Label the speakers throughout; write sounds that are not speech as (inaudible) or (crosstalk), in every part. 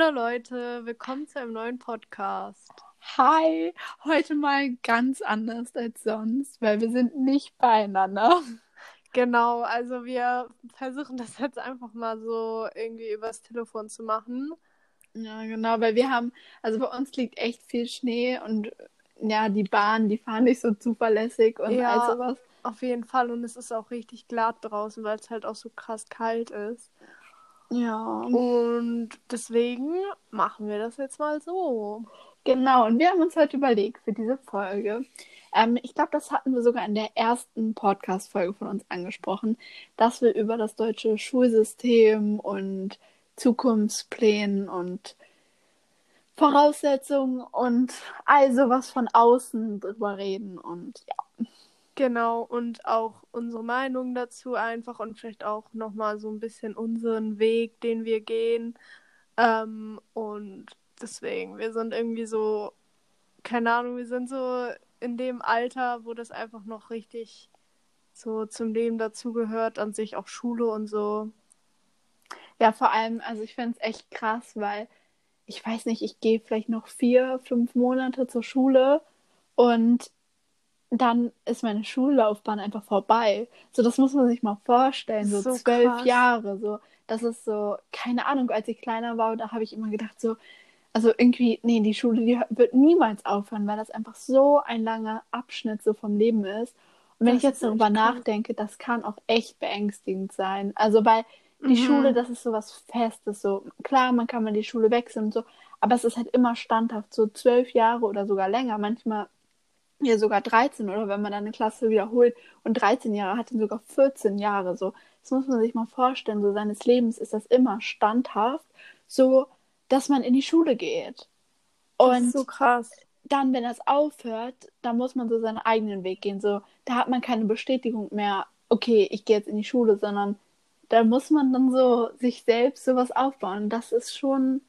Speaker 1: Hallo Leute, willkommen zu einem neuen Podcast.
Speaker 2: Hi, heute mal ganz anders als sonst, weil wir sind nicht beieinander.
Speaker 1: Genau, also wir versuchen das jetzt einfach mal so irgendwie übers Telefon zu machen.
Speaker 2: Ja, genau, weil wir haben, also bei uns liegt echt viel Schnee und ja, die Bahnen, die fahren nicht so zuverlässig und
Speaker 1: Ja.
Speaker 2: all sowas.
Speaker 1: Auf jeden Fall und es ist auch richtig glatt draußen, weil es halt auch so krass kalt ist.
Speaker 2: Ja,
Speaker 1: Und deswegen machen wir das jetzt mal so.
Speaker 2: genau. Und wir haben uns heute überlegt für diese Folge. Ähm, ich glaube, das hatten wir sogar in der ersten Podcast-Folge von uns angesprochen, dass wir über das deutsche Schulsystem und Zukunftsplänen und Voraussetzungen und all sowas von außen drüber reden. Und ja,
Speaker 1: Genau, und auch unsere Meinung dazu einfach und vielleicht auch nochmal so ein bisschen unseren Weg, den wir gehen. Ähm, und deswegen, wir sind irgendwie so, keine Ahnung, wir sind so in dem Alter, wo das einfach noch richtig so zum Leben dazugehört, an sich auch Schule und so.
Speaker 2: ja, vor allem, also ich finde es echt krass, weil ich weiß nicht, ich gehe vielleicht noch vier, fünf Monate zur Schule und dann ist meine Schullaufbahn einfach vorbei. So, das muss man sich mal vorstellen, so,
Speaker 1: So
Speaker 2: zwölf
Speaker 1: krass.
Speaker 2: Jahre. So, das ist so, keine Ahnung, als ich kleiner war, da habe ich immer gedacht, so, also irgendwie, nee, die Schule, die wird niemals aufhören, weil das einfach so ein langer Abschnitt so vom Leben ist. Und wenn
Speaker 1: Das
Speaker 2: ich jetzt darüber
Speaker 1: krass.
Speaker 2: nachdenke, das kann auch echt beängstigend sein. Also, weil die
Speaker 1: Mhm.
Speaker 2: Schule, das ist so was Festes. So, klar, man kann mal die Schule wechseln und so, aber es ist halt immer standhaft, so zwölf Jahre oder sogar länger, manchmal ja sogar 13 oder wenn man dann eine Klasse wiederholt und 13 Jahre hat, dann sogar 14 Jahre. So, das muss man sich mal vorstellen. So seines Lebens ist das immer standhaft, so dass man in die Schule geht.
Speaker 1: Das
Speaker 2: Und
Speaker 1: ist so krass.
Speaker 2: dann, wenn das aufhört, dann muss man so seinen eigenen Weg gehen. So, da hat man keine Bestätigung mehr, okay, ich gehe jetzt in die Schule, sondern da muss man dann so sich selbst sowas aufbauen. Das ist schon,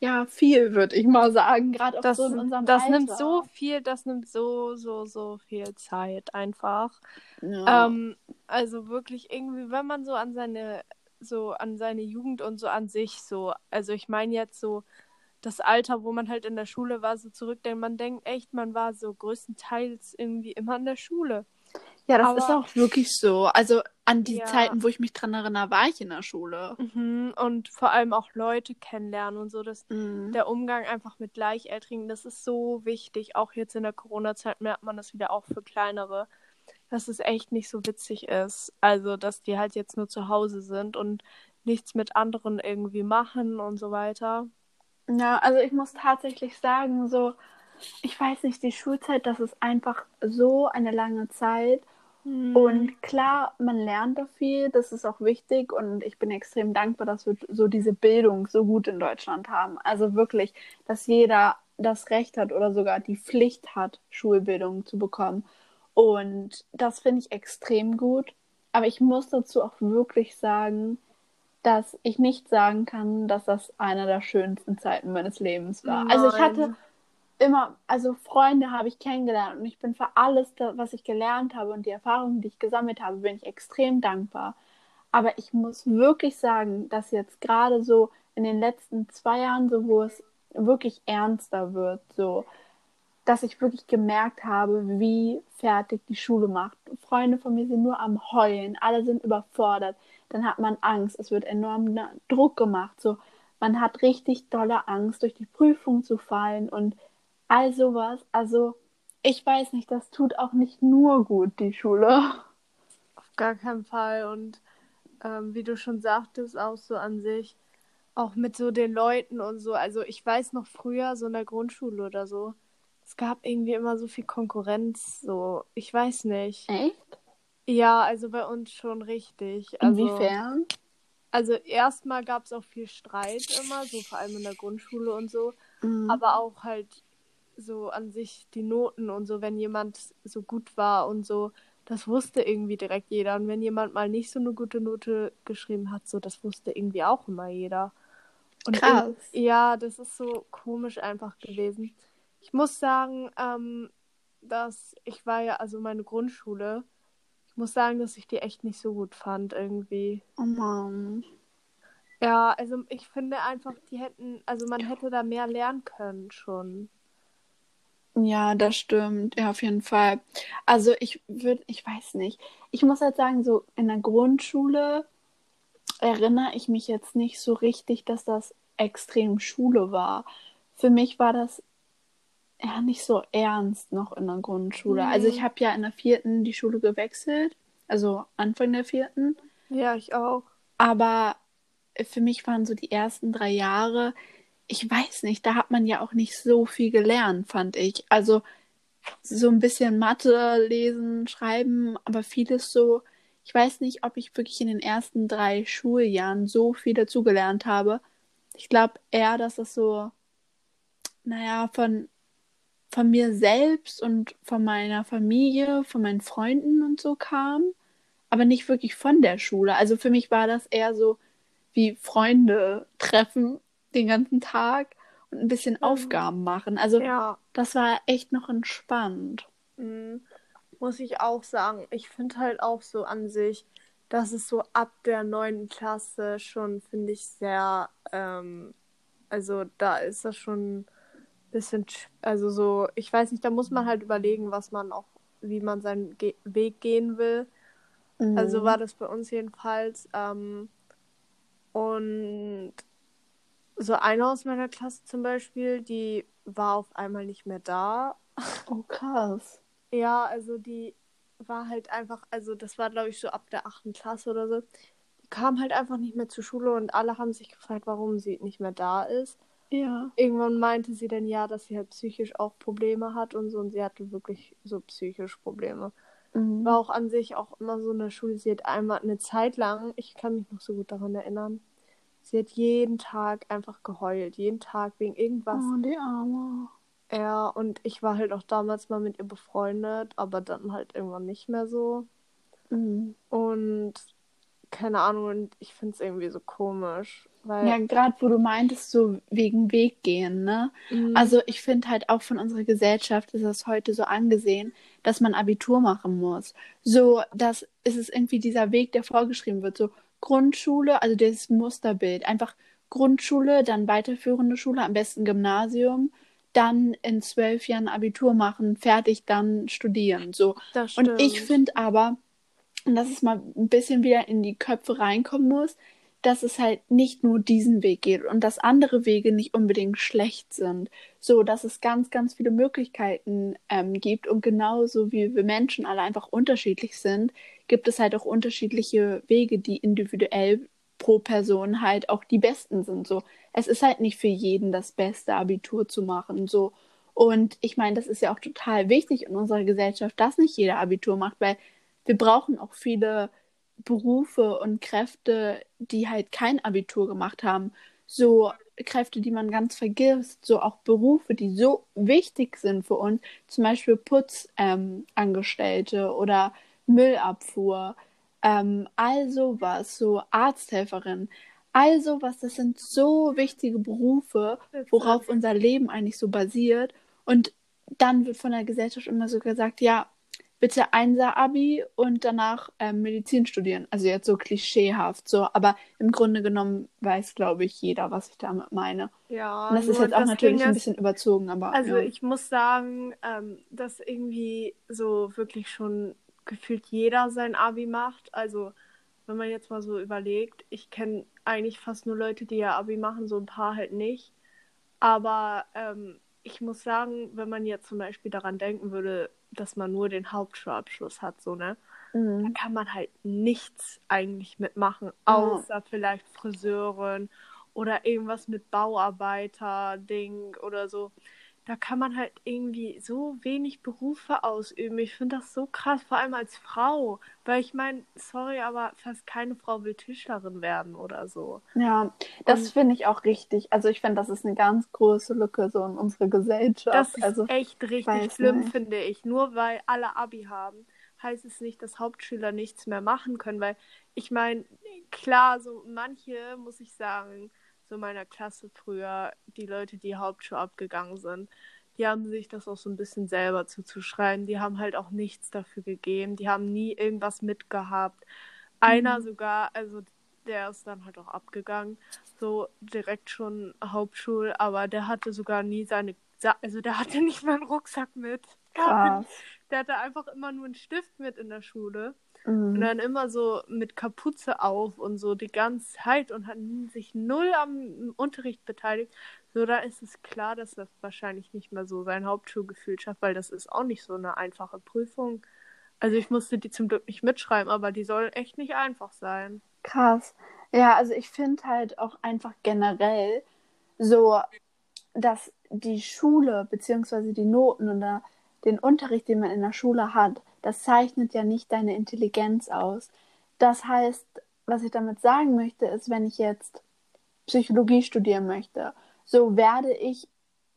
Speaker 2: ja, viel, würde ich mal sagen, gerade auch
Speaker 1: Das,
Speaker 2: so in unserem
Speaker 1: das
Speaker 2: Alter.
Speaker 1: nimmt so viel, das nimmt so, so, so viel Zeit einfach.
Speaker 2: Ja.
Speaker 1: Ähm, also wirklich irgendwie, wenn man so an seine, so an seine Jugend und so an sich so, also ich meine jetzt so das Alter, wo man halt in der Schule war, so zurückdenkt, man denkt echt, man war so größtenteils irgendwie immer in der Schule.
Speaker 2: ja, das
Speaker 1: aber-
Speaker 2: ist auch wirklich so. Also an die
Speaker 1: Ja.
Speaker 2: Zeiten, wo ich mich dran erinnere, war ich in der Schule.
Speaker 1: Mhm. Und vor allem auch Leute kennenlernen und so, das,
Speaker 2: Mhm.
Speaker 1: der Umgang einfach mit Gleichaltrigen, das ist so wichtig. Auch jetzt in der Corona-Zeit merkt man das wieder auch für kleinere, dass es echt nicht so witzig ist. Also, dass die halt jetzt nur zu Hause sind und nichts mit anderen irgendwie machen und so weiter.
Speaker 2: Ja, also ich muss tatsächlich sagen, so, ich weiß nicht, die Schulzeit, das ist einfach so eine lange Zeit.
Speaker 1: Mhm.
Speaker 2: Und klar, man lernt da viel, das ist auch wichtig und ich bin extrem dankbar, dass wir so diese Bildung so gut in Deutschland haben. Also wirklich, dass jeder das Recht hat oder sogar die Pflicht hat, Schulbildung zu bekommen. Und das finde ich extrem gut. Aber ich muss dazu auch wirklich sagen, dass ich nicht sagen kann, dass das eine der schönsten Zeiten meines Lebens war. Also ich hatte
Speaker 1: Nein.
Speaker 2: Immer, also Freunde habe ich kennengelernt und ich bin für alles, was ich gelernt habe und die Erfahrungen, die ich gesammelt habe, bin ich extrem dankbar. Aber ich muss wirklich sagen, dass jetzt gerade so in den letzten zwei Jahren, so wo es wirklich ernster wird, so, dass ich wirklich gemerkt habe, wie fertig die Schule macht. Freunde von mir sind nur am Heulen, alle sind überfordert. Dann hat man Angst, es wird enorm Druck gemacht, so, man hat richtig dolle Angst, durch die Prüfung zu fallen und all sowas. Also, ich weiß nicht, das tut auch nicht nur gut, die Schule.
Speaker 1: Auf gar keinen Fall. Und ähm, wie du schon sagtest, auch so an sich, auch mit so den Leuten und so. Also ich weiß noch früher, so in der Grundschule oder so, es gab irgendwie immer so viel Konkurrenz. So, ich weiß nicht.
Speaker 2: Echt?
Speaker 1: Ja, also bei uns schon richtig. Also,
Speaker 2: Inwiefern?
Speaker 1: Also erstmal gab es auch viel Streit immer, so vor allem in der Grundschule und so.
Speaker 2: Mhm.
Speaker 1: Aber auch halt so an sich die Noten und so, wenn jemand so gut war und so, das wusste irgendwie direkt jeder. Und wenn jemand mal nicht so eine gute Note geschrieben hat, so, das wusste irgendwie auch immer jeder. Und
Speaker 2: Krass.
Speaker 1: irg- ja, das ist so komisch einfach gewesen. Ich muss sagen, ähm, dass ich war ja, also meine Grundschule, ich muss sagen, dass ich die echt nicht so gut fand irgendwie.
Speaker 2: Oh Mann.
Speaker 1: Ja, also ich finde einfach, die hätten, also man hätte da mehr lernen können schon.
Speaker 2: Ja, das stimmt. Ja, auf jeden Fall. Also ich würde, ich weiß nicht. Ich muss halt sagen, so in der Grundschule erinnere ich mich jetzt nicht so richtig, dass das extrem Schule war. Für mich war das ja nicht so ernst noch in der Grundschule. Also ich
Speaker 1: Mhm.
Speaker 2: habe ja in der vierten die Schule gewechselt, also Anfang der vierten.
Speaker 1: Ja, ich auch.
Speaker 2: Aber für mich waren so die ersten drei Jahre, ich weiß nicht, da hat man ja auch nicht so viel gelernt, fand ich. Also so ein bisschen Mathe, lesen, schreiben, aber vieles so, ich weiß nicht, ob ich wirklich in den ersten drei Schuljahren so viel dazugelernt habe. Ich glaube eher, dass es so, naja, von, von mir selbst und von meiner Familie, von meinen Freunden und so kam, aber nicht wirklich von der Schule. Also für mich war das eher so wie Freunde treffen den ganzen Tag und ein bisschen
Speaker 1: Mhm.
Speaker 2: Aufgaben machen. Also
Speaker 1: Ja,
Speaker 2: das war echt noch entspannt.
Speaker 1: mhm. muss ich auch sagen. Ich finde halt auch so an sich, dass es so ab der neunten Klasse schon, finde ich, sehr, ähm, also da ist das schon ein bisschen, sch- also so, ich weiß nicht, da muss man halt überlegen, was man auch, wie man seinen Ge Weg gehen will. Also
Speaker 2: Mhm.
Speaker 1: war das bei uns jedenfalls. Ähm, und so eine aus meiner Klasse zum Beispiel, die war auf einmal nicht mehr da.
Speaker 2: Oh, krass.
Speaker 1: Ja, also die war halt einfach, also das war glaube ich so ab der achten Klasse oder so. Die kam halt einfach nicht mehr zur Schule und alle haben sich gefragt, warum sie nicht mehr da ist.
Speaker 2: Ja.
Speaker 1: Irgendwann meinte sie dann ja, dass sie halt psychisch auch Probleme hat und so und sie hatte wirklich so psychisch Probleme.
Speaker 2: Mhm.
Speaker 1: War auch an sich auch immer so eine Schule. Sie hat einmal eine Zeit lang, ich kann mich noch so gut daran erinnern, sie hat jeden Tag einfach geheult. Jeden Tag wegen irgendwas.
Speaker 2: Oh, die Arme.
Speaker 1: Ja, und ich war halt auch damals mal mit ihr befreundet, aber dann halt irgendwann nicht mehr so.
Speaker 2: Mhm.
Speaker 1: Und keine Ahnung, und ich finde es irgendwie so komisch. Weil,
Speaker 2: Ja, gerade wo du meintest, so wegen Weggehen, ne?
Speaker 1: Mhm.
Speaker 2: Also ich finde halt auch von unserer Gesellschaft ist es heute so angesehen, dass man Abitur machen muss. So, das ist es irgendwie dieser Weg, der vorgeschrieben wird. So Grundschule, also dieses Musterbild. Einfach Grundschule, dann weiterführende Schule, am besten Gymnasium, dann in zwölf Jahren Abitur machen, fertig, dann studieren. So.
Speaker 1: das
Speaker 2: Und
Speaker 1: stimmt.
Speaker 2: ich finde aber, und dass es mal ein bisschen wieder in die Köpfe reinkommen muss, dass es halt nicht nur diesen Weg geht und dass andere Wege nicht unbedingt schlecht sind. So, dass es ganz, ganz viele Möglichkeiten ähm, gibt und genauso wie wir Menschen alle einfach unterschiedlich sind, gibt es halt auch unterschiedliche Wege, die individuell pro Person halt auch die besten sind. So, es ist halt nicht für jeden das beste Abitur zu machen. So, und ich meine, das ist ja auch total wichtig in unserer Gesellschaft, dass nicht jeder Abitur macht, weil wir brauchen auch viele Berufe und Kräfte, die halt kein Abitur gemacht haben. So Kräfte, die man ganz vergisst, so auch Berufe, die so wichtig sind für uns, zum Beispiel Putzangestellte ähm, oder Müllabfuhr, ähm, all sowas, so Arzthelferin, all sowas, das sind so wichtige Berufe, worauf unser Leben eigentlich so basiert. Und dann wird von der Gesellschaft immer so gesagt, ja, bitte Einser-Abi und danach ähm, Medizin studieren. Also jetzt so klischeehaft so, aber im Grunde genommen weiß, glaube ich, jeder, was ich damit meine.
Speaker 1: Ja,
Speaker 2: Und das ist jetzt auch natürlich ein bisschen überzogen, aber
Speaker 1: Also
Speaker 2: ja.
Speaker 1: ich muss sagen, ähm, dass irgendwie so wirklich schon gefühlt jeder sein Abi macht. Also wenn man jetzt mal so überlegt, ich kenne eigentlich fast nur Leute, die ja Abi machen, so ein paar halt nicht. Aber ähm, ich muss sagen, wenn man jetzt zum Beispiel daran denken würde, dass man nur den Hauptschulabschluss hat, so, ne?
Speaker 2: Mhm.
Speaker 1: kann man halt nichts eigentlich mitmachen,
Speaker 2: Ja.
Speaker 1: außer vielleicht Friseurin oder irgendwas mit Bauarbeiter-Ding oder so. Da kann man halt irgendwie so wenig Berufe ausüben. Ich finde das so krass, vor allem als Frau. Weil ich meine, sorry, aber fast keine Frau will Tischlerin werden oder so.
Speaker 2: Ja, das finde ich auch richtig. Also ich finde, das ist eine ganz große Lücke so in unserer Gesellschaft.
Speaker 1: Das ist
Speaker 2: also
Speaker 1: echt richtig schlimm,
Speaker 2: nicht.
Speaker 1: finde ich. Nur weil alle Abi haben, heißt es nicht, dass Hauptschüler nichts mehr machen können. Weil ich meine, klar, so manche, muss ich sagen, so in meiner Klasse früher, die Leute, die Hauptschule abgegangen sind, die haben sich das auch so ein bisschen selber zuzuschreiben. Die haben halt auch nichts dafür gegeben. Die haben nie irgendwas mitgehabt. Einer
Speaker 2: Mhm.
Speaker 1: sogar, also der ist dann halt auch abgegangen, so direkt schon Hauptschul, aber der hatte sogar nie seine, also der hatte nicht mal einen Rucksack mit.
Speaker 2: Krass. (laughs)
Speaker 1: Der hatte einfach immer nur einen Stift mit in der Schule. Mhm. Und dann immer so mit Kapuze auf und so die ganze Zeit und hat sich null am Unterricht beteiligt. So, da ist es klar, dass das wahrscheinlich nicht mehr so sein Hauptschulgefühl schafft, weil das ist auch nicht so eine einfache Prüfung. Also ich musste die zum Glück nicht mitschreiben, aber die soll echt nicht einfach sein.
Speaker 2: Krass. Ja, also ich finde halt auch einfach generell so, dass die Schule beziehungsweise die Noten oder den Unterricht, den man in der Schule hat, das zeichnet ja nicht deine Intelligenz aus. Das heißt, was ich damit sagen möchte, ist, wenn ich jetzt Psychologie studieren möchte, so werde ich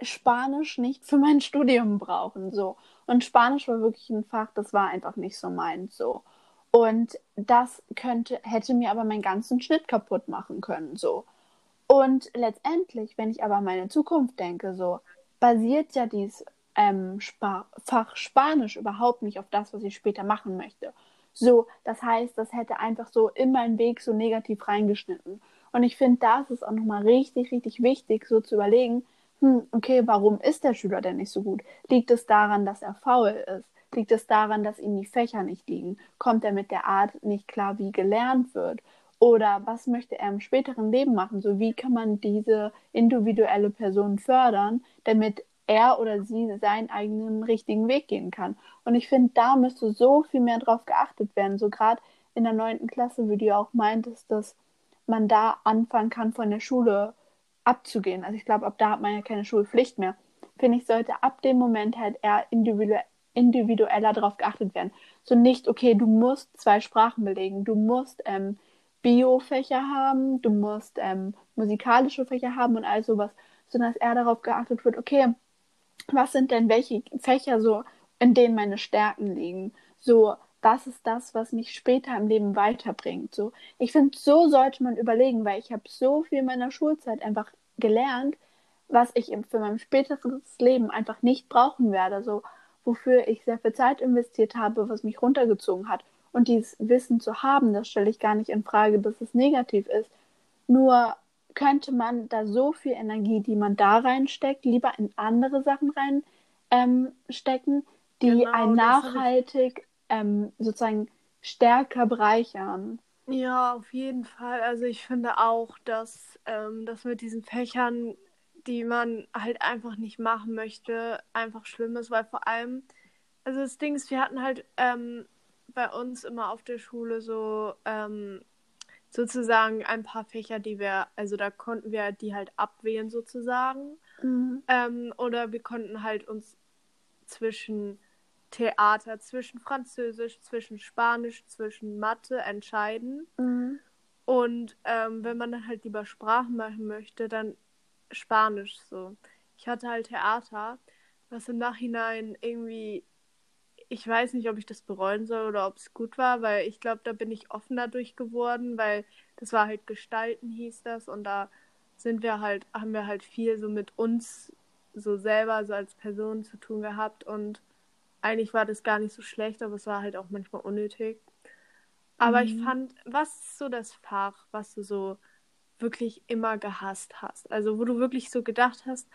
Speaker 2: Spanisch nicht für mein (laughs) Studium brauchen, so. Und Spanisch war wirklich ein Fach, das war einfach nicht so meins, so. Und das könnte, hätte mir aber meinen ganzen Schnitt kaputt machen können, so. Und letztendlich, wenn ich aber an meine Zukunft denke, so, basiert ja dieses ähm, Sp Fach Spanisch überhaupt nicht auf das, was ich später machen möchte. So, das heißt, das hätte einfach so in meinen Weg so negativ reingeschnitten. Und ich finde, da ist auch nochmal richtig, richtig wichtig, so zu überlegen, hm, okay, warum ist der Schüler denn nicht so gut? Liegt es daran, dass er faul ist? Liegt es daran, dass ihm die Fächer nicht liegen? Kommt er mit der Art nicht klar, wie gelernt wird? Oder was möchte er im späteren Leben machen? So wie kann man diese individuelle Person fördern, damit er oder sie seinen eigenen richtigen Weg gehen kann. Und ich finde, da müsste so viel mehr drauf geachtet werden. So gerade in der neunten Klasse, wie du auch meintest, dass man da anfangen kann, von der Schule abzugehen. Also ich glaube, ab da hat man ja keine Schulpflicht mehr. Finde ich, sollte ab dem Moment halt eher individu individueller darauf geachtet werden. So nicht, okay, du musst zwei Sprachen belegen, du musst ähm, Bio-Fächer haben, du musst ähm, musikalische Fächer haben und all sowas, sondern dass eher darauf geachtet wird, okay, was sind denn welche Fächer so, in denen meine Stärken liegen? So, was ist das, was mich später im Leben weiterbringt? So, ich finde, so sollte man überlegen, weil ich habe so viel in meiner Schulzeit einfach gelernt, was ich für mein späteres Leben einfach nicht brauchen werde. So, wofür ich sehr viel Zeit investiert habe, was mich runtergezogen hat. Und dieses Wissen zu haben, das stelle ich gar nicht in Frage, dass es negativ ist. Nur könnte man da so viel Energie, die man da reinsteckt, lieber in andere Sachen reinstecken, ähm, die genau, ein nachhaltig ähm, sozusagen stärker bereichern.
Speaker 1: Ja, auf jeden Fall. Also ich finde auch, dass ähm, das mit diesen Fächern, die man halt einfach nicht machen möchte, einfach schlimm ist, weil vor allem, also das Ding ist, wir hatten halt ähm, bei uns immer auf der Schule so ähm, sozusagen ein paar Fächer, die wir, also da konnten wir die halt abwählen sozusagen. Mhm. Ähm, oder wir konnten halt uns zwischen Theater, zwischen Französisch, zwischen Spanisch, zwischen Mathe entscheiden. Mhm. Und ähm, wenn man dann halt lieber Sprachen machen möchte, dann Spanisch so. Ich hatte halt Theater, was im Nachhinein irgendwie ich weiß nicht, ob ich das bereuen soll oder ob es gut war, weil ich glaube, da bin ich offen dadurch geworden, weil das war halt Gestalten hieß das und da sind wir halt, haben wir halt viel so mit uns so selber, so als Person zu tun gehabt und eigentlich war das gar nicht so schlecht, aber es war halt auch manchmal unnötig. Aber mhm. ich fand, was ist so das Fach, was du so wirklich immer gehasst hast? Also, wo du wirklich so gedacht hast,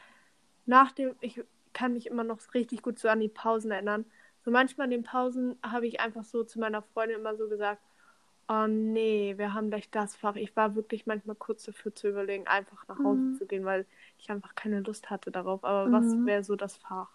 Speaker 1: nach dem, ich kann mich immer noch richtig gut so an die Pausen erinnern, so manchmal in den Pausen habe ich einfach so zu meiner Freundin immer so gesagt, oh nee, wir haben gleich das Fach. Ich war wirklich manchmal kurz dafür zu überlegen, einfach nach Hause mhm. zu gehen, weil ich einfach keine Lust hatte darauf. Aber mhm. was wäre so das Fach?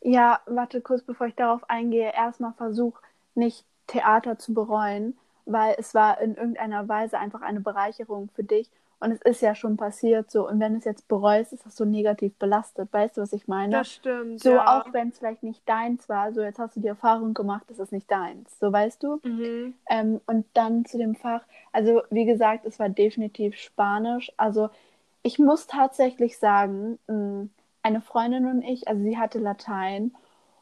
Speaker 2: Ja, warte kurz, bevor ich darauf eingehe. Erstmal versuch nicht Theater zu bereuen, weil es war in irgendeiner Weise einfach eine Bereicherung für dich und es ist ja schon passiert so. Und wenn es jetzt bereust, ist das so negativ belastet. Weißt du, was ich meine?
Speaker 1: Das stimmt.
Speaker 2: So,
Speaker 1: ja.
Speaker 2: auch wenn es vielleicht nicht deins war, so jetzt hast du die Erfahrung gemacht, das ist nicht deins. So, weißt du? Mhm. Ähm, und dann zu dem Fach. Also, wie gesagt, es war definitiv Spanisch. Also, ich muss tatsächlich sagen, hm, eine Freundin und ich, also sie hatte Latein.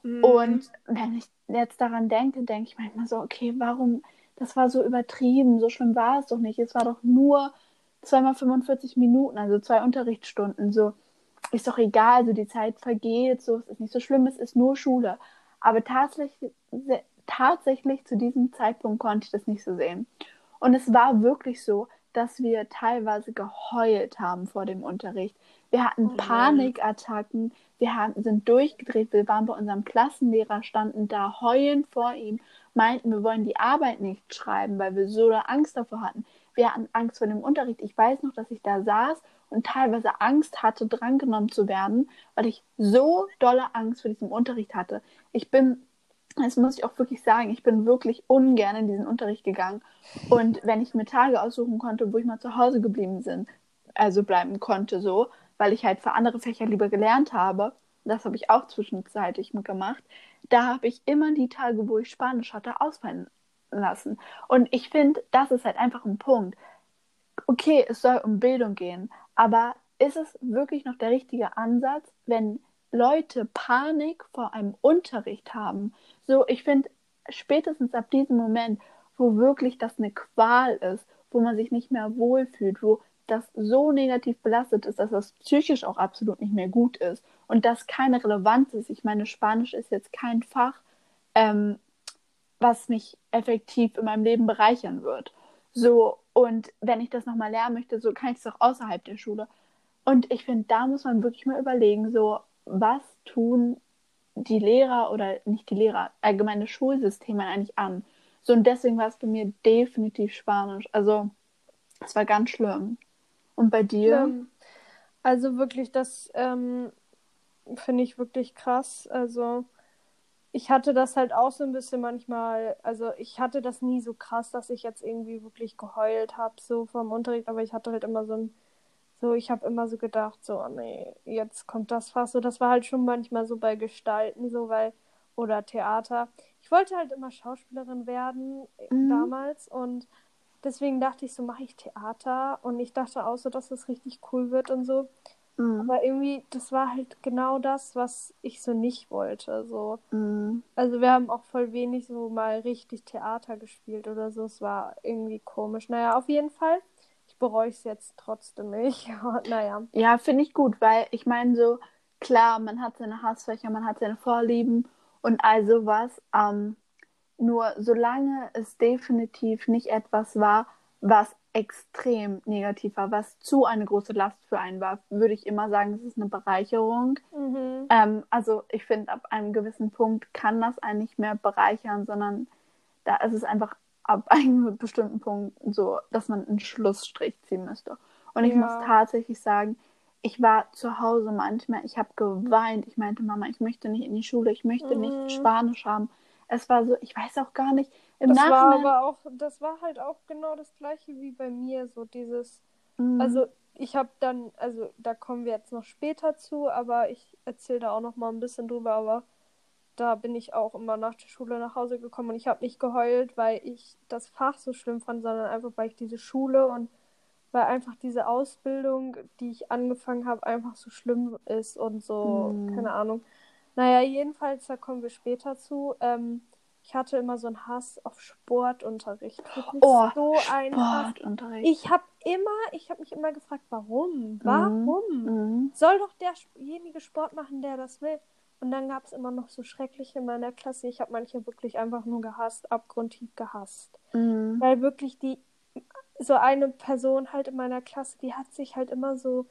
Speaker 2: Mhm. Und wenn ich jetzt daran denke, denke ich manchmal so, okay, warum, das war so übertrieben, so schlimm war es doch nicht. Es war doch nur zweimal 45 Minuten, also zwei Unterrichtsstunden. So, ist doch egal, so die Zeit vergeht, so, es ist nicht so schlimm, es ist nur Schule. Aber tatsächlich, tatsächlich zu diesem Zeitpunkt konnte ich das nicht so sehen. Und es war wirklich so, dass wir teilweise geheult haben vor dem Unterricht. Wir hatten
Speaker 1: Oh
Speaker 2: Panikattacken, wir haben, sind durchgedreht, wir waren bei unserem Klassenlehrer, standen da heulend vor ihm, meinten, wir wollen die Arbeit nicht schreiben, weil wir so Angst davor hatten. Wir hatten Angst vor dem Unterricht. Ich weiß noch, dass ich da saß und teilweise Angst hatte, drangenommen zu werden, weil ich so dolle Angst vor diesem Unterricht hatte. Ich bin, das muss ich auch wirklich sagen, ich bin wirklich ungern in diesen Unterricht gegangen. Und wenn ich mir Tage aussuchen konnte, wo ich mal zu Hause geblieben bin, also bleiben konnte so, weil ich halt für andere Fächer lieber gelernt habe, das habe ich auch zwischenzeitlich mitgemacht, da habe ich immer die Tage, wo ich Spanisch hatte, ausfallen lassen. Und ich finde, das ist halt einfach ein Punkt. Okay, es soll um Bildung gehen, aber ist es wirklich noch der richtige Ansatz, wenn Leute Panik vor einem Unterricht haben? So, ich finde, spätestens ab diesem Moment, wo wirklich das eine Qual ist, wo man sich nicht mehr wohlfühlt, wo das so negativ belastet ist, dass das psychisch auch absolut nicht mehr gut ist und das keine Relevanz ist. Ich meine, Spanisch ist jetzt kein Fach, ähm, was mich effektiv in meinem Leben bereichern wird. So, und wenn ich das nochmal lernen möchte, so kann ich es auch außerhalb der Schule. Und ich finde, da muss man wirklich mal überlegen, so, was tun die Lehrer oder nicht die Lehrer, allgemeine Schulsysteme eigentlich an? So, und deswegen war es bei mir definitiv Spanisch. Also, es war ganz schlimm. Und bei dir?
Speaker 1: Also wirklich, das ähm, finde ich wirklich krass. Also ich hatte das halt auch so ein bisschen manchmal, also ich hatte das nie so krass, dass ich jetzt irgendwie wirklich geheult habe, so vom Unterricht, aber ich hatte halt immer so ein, so, ich habe immer so gedacht, so, oh nee, jetzt kommt das fast so. Das war halt schon manchmal so bei Gestalten, so, weil, oder Theater. Ich wollte halt immer Schauspielerin werden
Speaker 2: Mhm.
Speaker 1: damals und deswegen dachte ich so, mache ich Theater und ich dachte auch so, dass das richtig cool wird und so.
Speaker 2: Mhm.
Speaker 1: Aber irgendwie, das war halt genau das, was ich so nicht wollte. So.
Speaker 2: Mhm.
Speaker 1: Also wir haben auch voll wenig so mal richtig Theater gespielt oder so. Es war irgendwie komisch. Naja, auf jeden Fall. Ich bereue es jetzt trotzdem nicht. (laughs) naja.
Speaker 2: Ja, finde ich gut, weil ich meine so, klar, man hat seine Hassfächer, man hat seine Vorlieben und all sowas. Ähm, nur solange es definitiv nicht etwas war, was extrem negativ war, was zu eine große Last für einen war, würde ich immer sagen, es ist eine Bereicherung.
Speaker 1: Mhm.
Speaker 2: Ähm, also ich finde, ab einem gewissen Punkt kann das einen nicht mehr bereichern, sondern da ist es einfach ab (laughs) einem bestimmten Punkt so, dass man einen Schlussstrich ziehen müsste. Und ich
Speaker 1: Ja.
Speaker 2: muss tatsächlich sagen, ich war zu Hause manchmal, ich habe geweint. Ich meinte, Mama, ich möchte nicht in die Schule, ich möchte
Speaker 1: Mhm.
Speaker 2: nicht Spanisch haben. Es war so, ich weiß auch gar nicht. Im
Speaker 1: Das war
Speaker 2: Nachhinein.
Speaker 1: aber auch, das war halt auch genau das gleiche wie bei mir, so dieses,
Speaker 2: Mm,
Speaker 1: also ich habe dann, also da kommen wir jetzt noch später zu, aber ich erzähle da auch noch mal ein bisschen drüber, aber da bin ich auch immer nach der Schule nach Hause gekommen und ich habe nicht geheult, weil ich das Fach so schlimm fand, sondern einfach, weil ich diese Schule und weil einfach diese Ausbildung, die ich angefangen habe, einfach so schlimm ist und so,
Speaker 2: Mhm.
Speaker 1: keine Ahnung. Naja, jedenfalls, da kommen wir später zu. Ähm, ich hatte immer so einen Hass auf Sportunterricht.
Speaker 2: Oh,
Speaker 1: so.
Speaker 2: Sportunterricht.
Speaker 1: Ich habe immer, ich habe mich immer gefragt, warum? Warum?
Speaker 2: Mhm.
Speaker 1: Soll doch derjenige Sport machen, der das will. Und dann gab es immer noch so schreckliche in meiner Klasse. Ich habe manche wirklich einfach nur gehasst, abgrundtief gehasst.
Speaker 2: Mhm.
Speaker 1: Weil wirklich die, so eine Person halt in meiner Klasse, die hat sich halt immer so,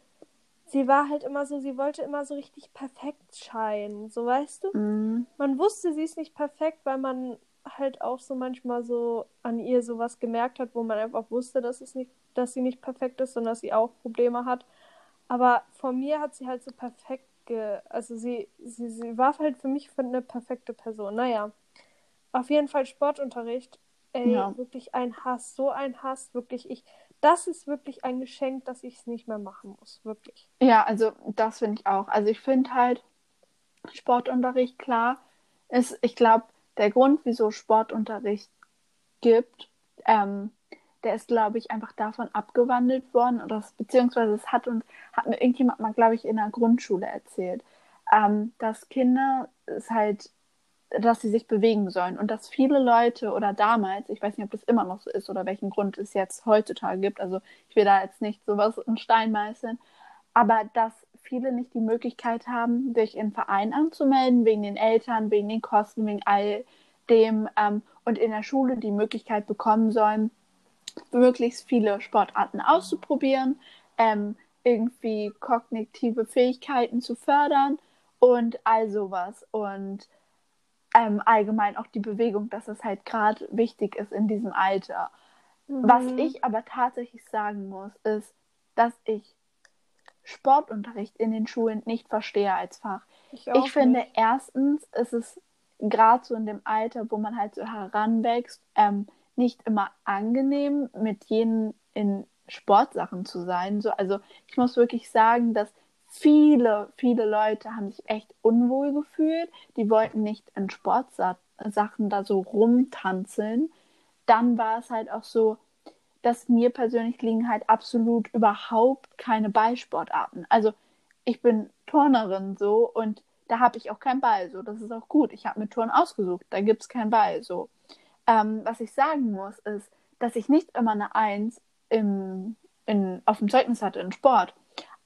Speaker 1: sie war halt immer so, sie wollte immer so richtig perfekt scheinen. So weißt du?
Speaker 2: Mhm.
Speaker 1: man wusste, sie ist nicht perfekt, weil man halt auch so manchmal so an ihr sowas gemerkt hat, wo man einfach wusste, dass es nicht, dass sie nicht perfekt ist und dass sie auch Probleme hat. Aber von mir hat sie halt so perfekt ge also sie, sie, sie war halt für mich eine perfekte Person. Naja. Auf jeden Fall Sportunterricht. Ey,
Speaker 2: Ja.
Speaker 1: wirklich ein Hass, so ein Hass, wirklich ich. Das ist wirklich ein Geschenk, dass ich es nicht mehr machen muss. Wirklich.
Speaker 2: Ja, also das finde ich auch. Also ich finde halt Sportunterricht klar ist, ich glaube, der Grund, wieso Sportunterricht gibt, ähm, der ist, glaube ich, einfach davon abgewandelt worden oder beziehungsweise es hat uns hat mir irgendjemand mal, glaube ich, in der Grundschule erzählt, ähm, dass Kinder es halt, dass sie sich bewegen sollen und dass viele Leute oder damals, ich weiß nicht, ob das immer noch so ist oder welchen Grund es jetzt heutzutage gibt, also ich will da jetzt nicht sowas in Stein meißeln, aber dass viele nicht die Möglichkeit haben, sich in Verein anzumelden, wegen den Eltern, wegen den Kosten, wegen all dem ähm, und in der Schule die Möglichkeit bekommen sollen, möglichst viele Sportarten auszuprobieren, ähm, irgendwie kognitive Fähigkeiten zu fördern und all sowas. Und ähm, allgemein auch die Bewegung, dass es halt gerade wichtig ist in diesem Alter. Mhm. Was ich aber tatsächlich sagen muss, ist, dass ich Sportunterricht in den Schulen nicht verstehe als Fach. Ich, ich finde, nicht. erstens ist es gerade so in dem Alter, wo man halt so heranwächst, ähm, nicht immer angenehm, mit jenen in Sportsachen zu sein. So, also ich muss wirklich sagen, dass viele, viele Leute haben sich echt unwohl gefühlt. Die wollten nicht in Sportsachen da so rumtanzeln. Dann war es halt auch so, dass mir persönlich liegen halt absolut überhaupt keine Ballsportarten. Also ich bin Turnerin so und da habe ich auch keinen Ball so. Das ist auch gut. Ich habe mir Turnen ausgesucht. Da gibt es keinen Ball so. Ähm, was ich sagen muss, ist, dass ich nicht immer eine Eins im, in, auf dem Zeugnis hatte in Sport.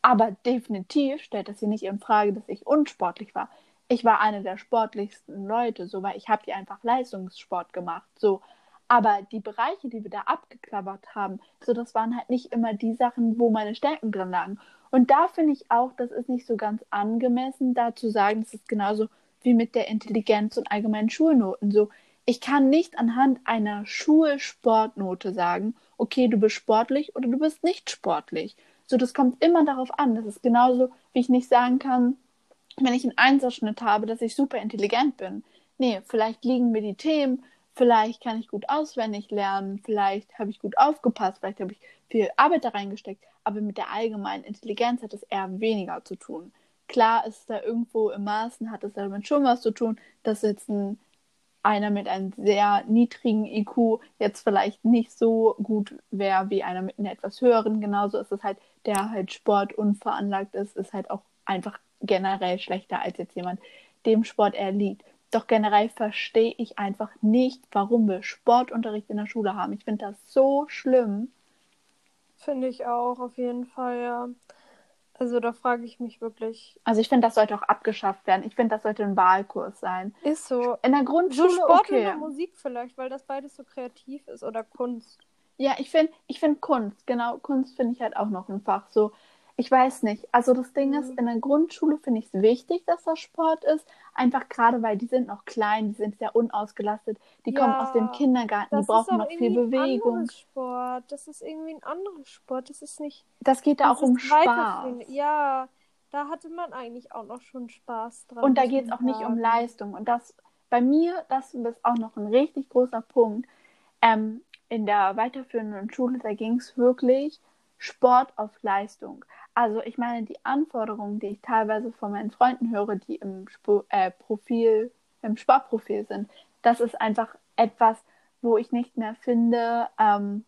Speaker 2: Aber definitiv stellt das hier nicht in Frage, dass ich unsportlich war. Ich war eine der sportlichsten Leute, so weil ich habe hier einfach Leistungssport gemacht. So, aber die Bereiche, die wir da abgeklappert haben, so das waren halt nicht immer die Sachen, wo meine Stärken drin lagen. Und da finde ich auch, das ist nicht so ganz angemessen, da zu sagen, das ist genauso wie mit der Intelligenz und allgemeinen Schulnoten. So, ich kann nicht anhand einer Schulsportnote sagen, okay, du bist sportlich oder du bist nicht sportlich. So, das kommt immer darauf an. Das ist genauso, wie ich nicht sagen kann, wenn ich einen Einserschnitt habe, dass ich super intelligent bin. Nee, vielleicht liegen mir die Themen, Vielleicht kann ich gut auswendig lernen, vielleicht habe ich gut aufgepasst, vielleicht habe ich viel Arbeit da reingesteckt, aber mit der allgemeinen Intelligenz hat es eher weniger zu tun. Klar ist da irgendwo im Maßen, hat es damit schon was zu tun, dass jetzt ein, einer mit einem sehr niedrigen IQ jetzt vielleicht nicht so gut wäre wie einer mit einem etwas höheren. Genauso ist es halt, der halt Sport unveranlagt ist, ist halt auch einfach generell schlechter als jetzt jemand, dem Sport erliegt. Doch generell verstehe ich einfach nicht, warum wir Sportunterricht in der Schule haben. Ich finde das so schlimm.
Speaker 1: Finde ich auch, auf jeden Fall, ja. Also da frage ich mich wirklich.
Speaker 2: Also ich finde, das sollte auch abgeschafft werden. Ich finde, das sollte ein Wahlkurs sein.
Speaker 1: Ist so.
Speaker 2: In der Grundschule. So Sport okay. oder
Speaker 1: Musik vielleicht, weil das beides so kreativ ist oder Kunst.
Speaker 2: Ja, ich finde ich find Kunst, genau, Kunst finde ich halt auch noch ein Fach. So, ich weiß nicht. Also das Ding ist, mhm. in der Grundschule finde ich es wichtig, dass das Sport ist. Einfach gerade, weil die sind noch klein, die sind sehr unausgelastet. Die ja, kommen aus dem Kindergarten, die brauchen noch viel Bewegung.
Speaker 1: Ein Sport. Das ist irgendwie ein anderes Sport. Das ist nicht.
Speaker 2: Das geht da auch um Spaß.
Speaker 1: Ja, da hatte man eigentlich auch noch schon Spaß
Speaker 2: dran. Und da geht es auch nicht um Leistung. Und das bei mir, das ist auch noch ein richtig großer Punkt. Ähm, in der weiterführenden Schule, da ging es wirklich Sport auf Leistung. Also ich meine, die Anforderungen, die ich teilweise von meinen Freunden höre, die im Sp äh, Profil, im Sportprofil sind, das ist einfach etwas, wo ich nicht mehr finde, ähm,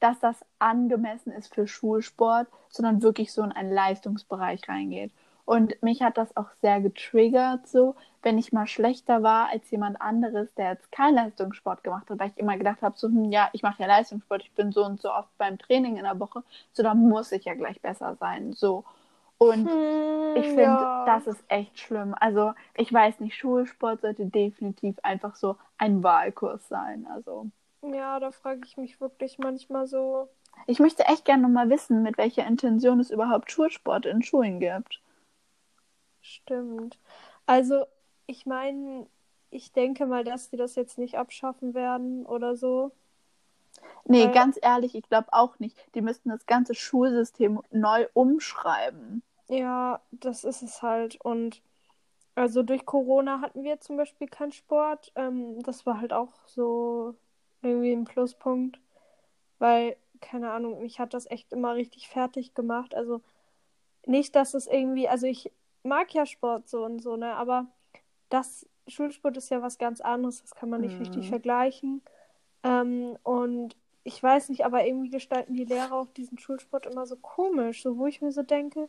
Speaker 2: dass das angemessen ist für Schulsport, sondern wirklich so in einen Leistungsbereich reingeht. Und mich hat das auch sehr getriggert, so, wenn ich mal schlechter war als jemand anderes, der jetzt keinen Leistungssport gemacht hat, weil ich immer gedacht habe, so, hm, ja, ich mache ja Leistungssport, ich bin so und so oft beim Training in der Woche, so, dann muss ich ja gleich besser sein, so. Und hm, ich finde, ja. das ist echt schlimm. Also, ich weiß nicht, Schulsport sollte definitiv einfach so ein Wahlkurs sein, also.
Speaker 1: Ja, da frage ich mich wirklich manchmal so.
Speaker 2: Ich möchte echt gerne nochmal wissen, mit welcher Intention es überhaupt Schulsport in Schulen gibt.
Speaker 1: Stimmt. Also, ich meine, ich denke mal, dass die das jetzt nicht abschaffen werden oder so.
Speaker 2: Nee, Weil... ganz ehrlich, ich glaube auch nicht. Die müssten das ganze Schulsystem neu umschreiben.
Speaker 1: Ja, das ist es halt. Und also durch Corona hatten wir zum Beispiel keinen Sport. Ähm, das war halt auch so irgendwie ein Pluspunkt. Weil, keine Ahnung, mich hat das echt immer richtig fertig gemacht. Also nicht, dass es irgendwie, also ich mag ja Sport so und so, ne? Aber das Schulsport ist ja was ganz anderes, das kann man nicht mhm. richtig vergleichen. Ähm, und ich weiß nicht, aber irgendwie gestalten die Lehrer auch diesen Schulsport immer so komisch, so wo ich mir so denke,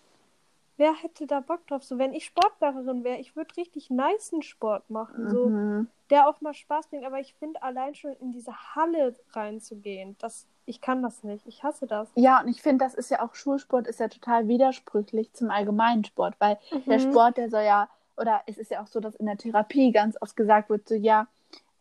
Speaker 1: wer hätte da Bock drauf? So, wenn ich Sportlehrerin wäre, ich würde richtig niceen Sport machen, so, mhm. der auch mal Spaß bringt, aber ich finde allein schon in diese Halle reinzugehen, das ich kann das nicht. Ich hasse das.
Speaker 2: Ja, und ich finde, das ist ja auch Schulsport, ist ja total widersprüchlich zum allgemeinen Sport, weil mhm. der Sport, der soll ja, oder es ist ja auch so, dass in der Therapie ganz oft gesagt wird, so, ja,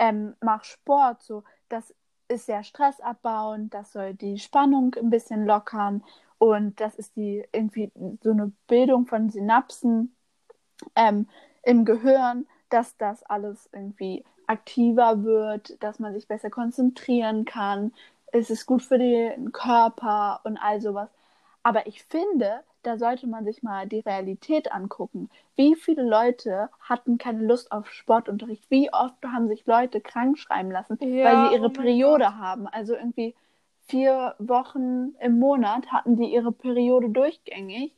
Speaker 2: ähm, mach Sport, so, das ist sehr stressabbauend, das soll die Spannung ein bisschen lockern und das ist die irgendwie so eine Bildung von Synapsen ähm, im Gehirn, dass das alles irgendwie aktiver wird, dass man sich besser konzentrieren kann. Es ist gut für den Körper und all sowas. Aber ich finde, da sollte man sich mal die Realität angucken. Wie viele Leute hatten keine Lust auf Sportunterricht? Wie oft haben sich Leute krank schreiben lassen, ja, weil sie ihre oh Periode Gott. haben? Also irgendwie vier Wochen im Monat hatten die ihre Periode durchgängig.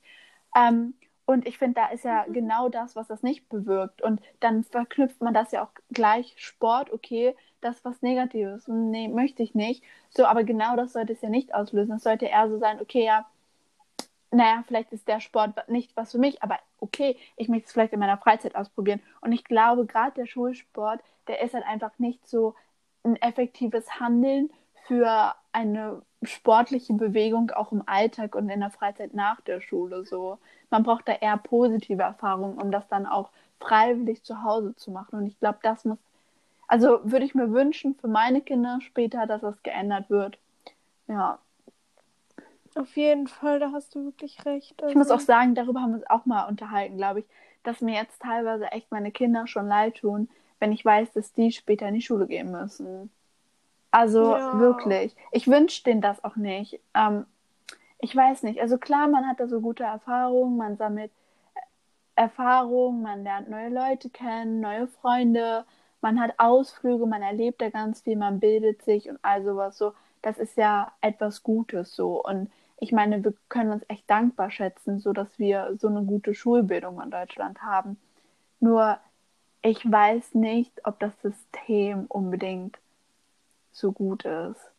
Speaker 2: Ähm, und ich finde, da ist ja mhm. genau das, was das nicht bewirkt. Und dann verknüpft man das ja auch gleich Sport, okay, das ist was Negatives. Nee, möchte ich nicht. So, aber genau das sollte es ja nicht auslösen. Es sollte eher so sein, okay, ja, naja, vielleicht ist der Sport nicht was für mich, aber okay, ich möchte es vielleicht in meiner Freizeit ausprobieren. Und ich glaube, gerade der Schulsport, der ist halt einfach nicht so ein effektives Handeln für eine sportliche Bewegung auch im Alltag und in der Freizeit nach der Schule so. Man braucht da eher positive Erfahrungen, um das dann auch freiwillig zu Hause zu machen. Und ich glaube, das muss, also würde ich mir wünschen für meine Kinder später, dass das geändert wird. Ja,
Speaker 1: auf jeden Fall, da hast du wirklich recht.
Speaker 2: Also... Ich muss also auch sagen, darüber haben wir uns auch mal unterhalten, glaube ich, dass mir jetzt teilweise echt meine Kinder schon leid tun, wenn ich weiß, dass die später in die Schule gehen müssen. Also ja. wirklich. Ich wünsche denen das auch nicht. Ähm, ich weiß nicht. Also klar, man hat da so gute Erfahrungen, man sammelt Erfahrungen, man lernt neue Leute kennen, neue Freunde, man hat Ausflüge, man erlebt da ganz viel, man bildet sich und all sowas so. Das ist ja etwas Gutes so. Und ich meine, wir können uns echt dankbar schätzen, so dass wir so eine gute Schulbildung in Deutschland haben. Nur ich weiß nicht, ob das System unbedingt so gut ist.